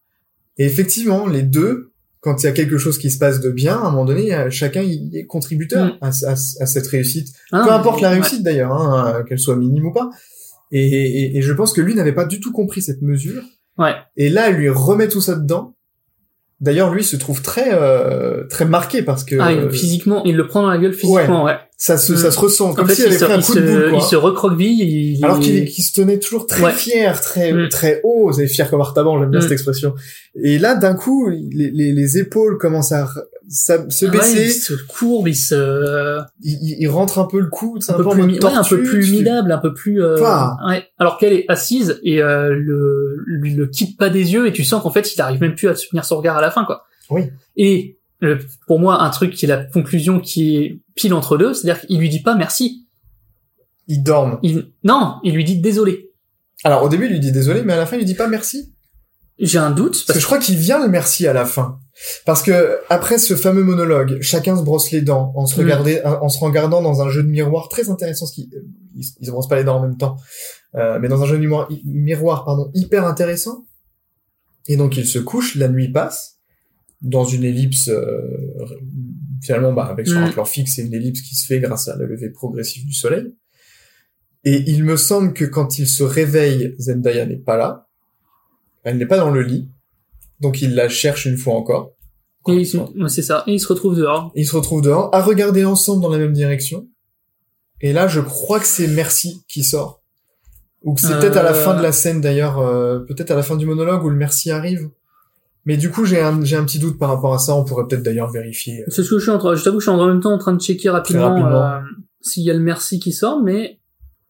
et effectivement les deux quand il y a quelque chose qui se passe de bien à un moment donné euh, chacun y est contributeur Mm. à, à- à cette réussite Ah, peu importe la ouais. réussite d'ailleurs, hein, qu'elle soit minime ou pas. Et, et, et je pense que lui n'avait pas du tout compris cette mesure. Ouais. Et là, elle lui remet tout ça dedans. D'ailleurs, lui se trouve très euh, très marqué parce que Ah, euh, il- physiquement, il le prend dans la gueule physiquement, ouais. Ça se Mm. ça se ressent En comme fait, s'il avait se, pris un coup se, de boule. Quoi. il se recroqueville, il, Alors qu'il il- qu'il se tenait toujours très Ouais. fier, très Mm. très haut, vous fier comme Artaban, j'aime bien Mm. cette expression. Et là, d'un coup, les, les, les épaules commencent à ça- se Ah ouais, baisser, il se courbe, il se, il, il- rentre un peu le cou, c'est un un, peu plus, ouais, un peu plus minable, un peu plus, euh, ouais. Alors qu'elle est assise et euh, le, le quitte pas des yeux et tu sens qu'en fait il arrive même plus à tenir son regard à la fin, quoi. Oui. Et euh, pour moi, un truc qui est la conclusion qui est pile entre deux, c'est-à-dire qu'il lui dit pas merci. Ils dorment. Il, non, il lui dit désolé. Alors au début, il lui dit désolé, mais à la fin, il lui dit pas merci. J'ai un doute Parce parce que je crois qu'il vient le merci à la fin. Parce que après ce fameux monologue, chacun se brosse les dents en se Mm. en se regardant dans un jeu de miroir très intéressant. Ce qui, ils, ils se brossent pas les dents en même temps, euh, mais dans un jeu de miroir, miroir pardon, hyper intéressant. Et donc ils se couchent, la nuit passe dans une ellipse. euh, finalement, bah, avec sur un Mm. plan fixe, c'est une ellipse qui se fait grâce à la levée progressive du soleil. Et il me semble que quand il se réveille, Zendaya n'est pas là. Elle n'est pas dans le lit. Donc il la cherche une fois encore. et c'est ça. Et ils se retrouvent dehors. Ils se retrouvent dehors, à regarder ensemble dans la même direction. Et là, je crois que c'est Merci qui sort. Ou que c'est Euh. peut-être à la fin de la scène d'ailleurs, euh, peut-être à la fin du monologue où le Merci arrive. Mais du coup, j'ai un, j'ai un petit doute par rapport à ça. On pourrait peut-être d'ailleurs vérifier. C'est ce que je suis en train, je t'avoue, je suis en même temps en train de checker rapidement, rapidement. euh, s'il y a le merci qui sort, mais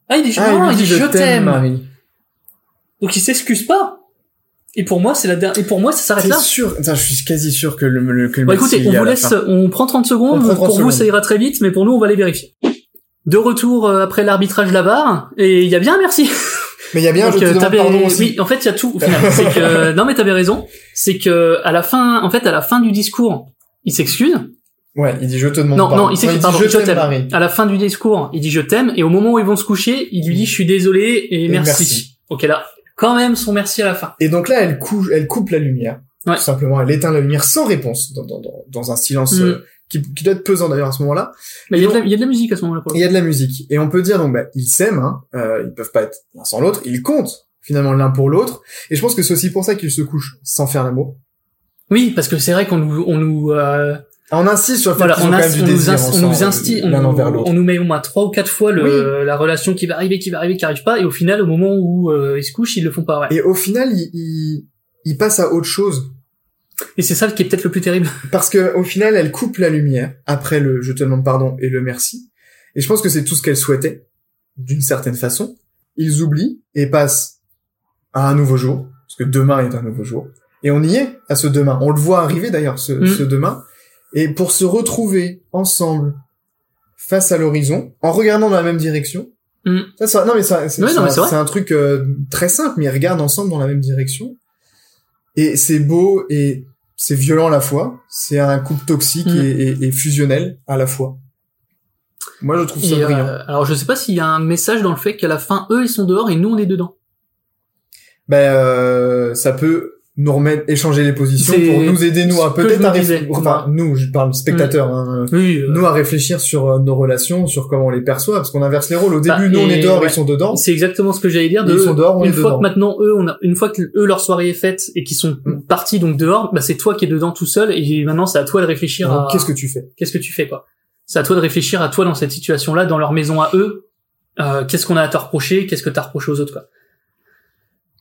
ah il dit, Ah, non, il dit dit, je t'aime. Marie. Donc il s'excuse pas. Et pour moi, c'est la dernière. Et pour moi, ça s'arrête là. sûr Attends, je suis quasi sûr que le, le, que le Messi, écoutez, on vous la laisse, on prend 30 secondes. On prend 30 pour vous, secondes. ça ira très vite, mais pour nous, on va les vérifier. De retour euh, après l'arbitrage de la barre, et il y a bien un merci. Mais il y a bien, Donc, je te euh, demande t'avais- pardon aussi. Oui, en fait, il y a tout au final. c'est que non, mais t'avais raison. C'est que à la fin, en fait, à la fin du discours, il s'excuse. Ouais, il dit je te demande Non, pardon. non, il s'excuse. Pardon, je je t'aime. À la fin du discours, il dit je t'aime, et au moment où ils vont se coucher, il lui dit je suis désolé et, Et merci. merci. Ok, là, quand même son merci à la fin. Et donc là, elle coupe, elle coupe la lumière. Ouais. Tout simplement, elle éteint la lumière sans réponse, dans, dans, dans, un silence Mm. Qui, qui doit être pesant d'ailleurs à ce moment-là. Mais il y, a de la- il y a de la musique à ce moment-là. il y a de la musique. Et on peut dire donc bah ils s'aiment, hein, euh, ils peuvent pas être l'un sans l'autre, ils comptent finalement l'un pour l'autre. Et je pense que c'est aussi pour ça qu'ils se couchent sans faire l'amour. Oui, parce que c'est vrai qu'on nous, on nous, euh, On insiste sur le fait voilà, on, ins- même du on nous, ins- on nous on, nous- on met au moins trois ou quatre fois le, la relation qui va arriver, qui va arriver, qui arrive pas, et au final, au moment où euh, ils se couchent, ils le font pas. Ouais. Et au final, ils, ils, ils passent à autre chose. Et c'est ça qui est peut-être le plus terrible. Parce que au final, elle coupe la lumière après le je te demande pardon et le merci. Et je pense que c'est tout ce qu'elle souhaitait, d'une certaine façon. Ils oublient et passent à un nouveau jour, parce que demain est un nouveau jour. Et on y est à ce demain. On le voit arriver d'ailleurs ce, Mm. ce demain. Et pour se retrouver ensemble face à l'horizon, en regardant dans la même direction. Mm. Ça, ça- non mais ça, un, c'est un truc euh, très simple, mais ils regardent ensemble dans la même direction. Et c'est beau et c'est violent à la fois. C'est un couple toxique Mm. et, et- et fusionnel à la fois. Moi, je trouve ça Et, brillant. euh, alors je sais pas s'il y a un message dans le fait qu'à la fin, eux, ils sont dehors et nous, on est dedans. Ben, euh, ça peut nous remettre, échanger les positions pour nous aider nous à peut-être à réfléchir. Enfin, nous, je parle spectateurs. Hein, Oui. euh, nous à réfléchir sur euh, nos relations, sur comment on les perçoit, parce qu'on inverse les rôles. Au Bah, début, nous on est dehors, ouais. ils sont dedans. C'est exactement ce que j'allais dire. De, ils sont dehors, on une est fois dedans. que maintenant eux, on a, une fois que eux leur soirée est faite et qu'ils sont Mm. partis donc dehors, bah c'est toi qui es dedans tout seul et maintenant c'est à toi de réfléchir à Qu'est-ce que tu fais? qu'est-ce que tu fais quoi? C'est à toi de réfléchir à toi dans cette situation-là, dans leur maison à eux. Euh, qu'est-ce qu'on a à te reprocher? Qu'est-ce que t'as reproché aux autres quoi?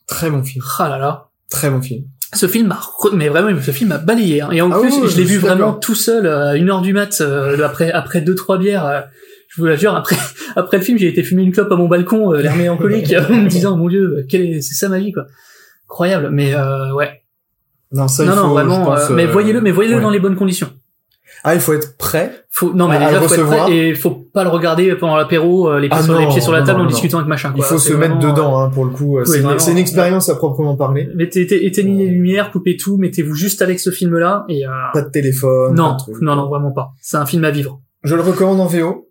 Très bon film. Ah là là. Très bon film. Ce film m'a, re- mais vraiment, ce film m'a balayé. hein. Et en Ah plus, oui, je l'ai vu vraiment tout seul euh, à une heure du mat, euh, après après deux trois bières. euh, je vous la jure, après après le film, j'ai été fumer une clope à mon balcon, euh, l'air mélancolique, en me disant mon Dieu, quel est, c'est ça ma vie quoi. Incroyable, mais euh, ouais. Non, ça, non il non faut, vraiment. pense, euh, mais euh, voyez-le, mais voyez-le ouais. dans les bonnes conditions. Ah, il faut être prêt. Faut non mais À- déjà le faut être recevoir. prêt et faut pas le regarder pendant l'apéro, euh, les, pieds Ah sur, les pieds sur la non, table non, en discutant avec machin. Il faut se mettre dedans, hein, pour le coup. C'est une expérience à proprement parler. Mettez, éteignez les lumières, coupez tout, mettez-vous juste avec ce film-là et euh, Pas de téléphone. non, de non, non, vraiment pas. C'est un film à vivre. Je le recommande en VO.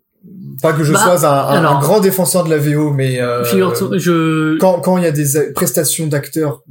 Pas que je Bah, sois un, un- alors- un grand défenseur de la VO, mais euh, je, quand quand il y a des prestations d'acteurs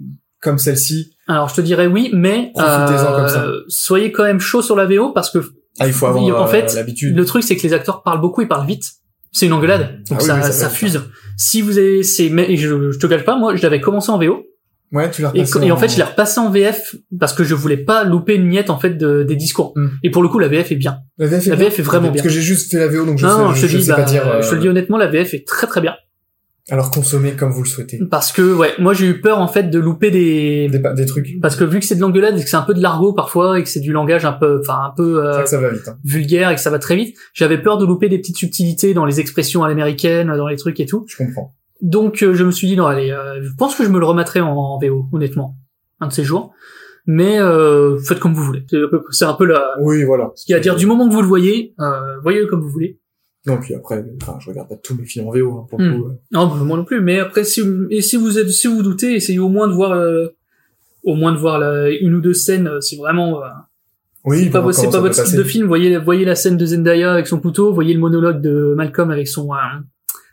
comme celle-ci, alors je te dirais oui, mais Profitez-en comme ça. soyez quand même chaud sur la VO parce que ah, il faut avoir en euh, fait, l'habitude. le truc c'est que les acteurs parlent beaucoup, ils parlent vite. C'est une engueulade, donc Ah oui, ça, oui, ça fuse. Si vous avez, c'est, mais je, je te cache pas, moi, je l'avais commencé en VO Ouais, tu l'as et, repassé et en fait, je l'ai repassé en VF parce que je voulais pas louper une miette en fait de, des discours. Mm. Et pour le coup, la VF est bien. La VF est, la bien. VF est vraiment Parce bien. que j'ai juste fait la VO, donc je non, sais, non, je, je te je dis, sais bah, pas dire. euh, je te le dis honnêtement, la VF est très très bien. Alors consommez comme vous le souhaitez. Parce que ouais, moi j'ai eu peur en fait de louper des, Des, trucs. parce que vu que c'est de l'engueulade que c'est un peu de l'argot parfois et que c'est du langage un peu, enfin un peu euh, que ça va vite. Hein. vulgaire et que ça va très vite, j'avais peur de louper des petites subtilités dans les expressions à l'américaine, dans les trucs et tout. Je comprends. Donc euh, je me suis dit non allez, euh, je pense que je me le remettrai en, en VO honnêtement, un de ces jours. Mais euh, faites comme vous voulez. C'est un peu, c'est un peu la, Oui, voilà. ce qu'il y a à dire du moment que vous le voyez, euh, voyez-le comme vous voulez. Non, puis après, enfin, je regarde pas tous mes films en VO, hein, pour le Hmm. coup. euh. Non, bah, moi non plus. Mais après, si vous, et si vous êtes, si vous doutez, essayez au moins de voir, euh, au moins de voir la- une ou deux scènes, euh, si vraiment. euh, Oui, c'est pas, c'est pas votre style de film. Voyez, voyez la scène de Zendaya avec son couteau, voyez le monologue de Malcolm avec son euh,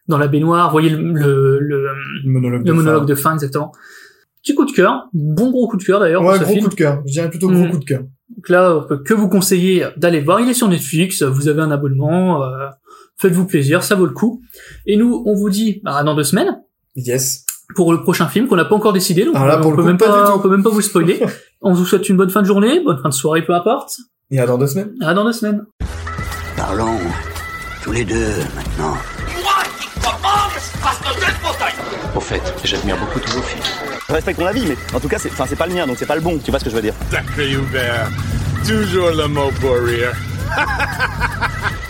dans la baignoire, voyez le le, le, Le monologue. le de monologue fin. de fin exactement. Petit coup de cœur, bon gros coup de cœur d'ailleurs Ouais, pour ce gros film. coup de cœur. Je dirais plutôt gros Mhm. coup de cœur. Donc là, on peut que vous conseiller d'aller le voir. Il est sur Netflix. Vous avez un abonnement. euh, Faites-vous plaisir, ça vaut le coup. Et nous, on vous dit bah, dans deux semaines Yes. pour le prochain film qu'on n'a pas encore décidé. Donc Ah là, on peut coup, même pas on peut même pas vous spoiler. on vous souhaite une bonne fin de journée, bonne fin de soirée, peu importe. Et à dans deux semaines. À dans deux semaines. Parlons tous les deux maintenant. Moi qui commande parce que j'ai trop taille. Au fait, j'admire beaucoup tous vos films. Je respecte ton avis, mais en tout cas, c'est, enfin, c'est pas le mien, donc c'est pas le bon. Tu vois ce que je veux dire Sacré Hubert. Toujours le mot pour rire.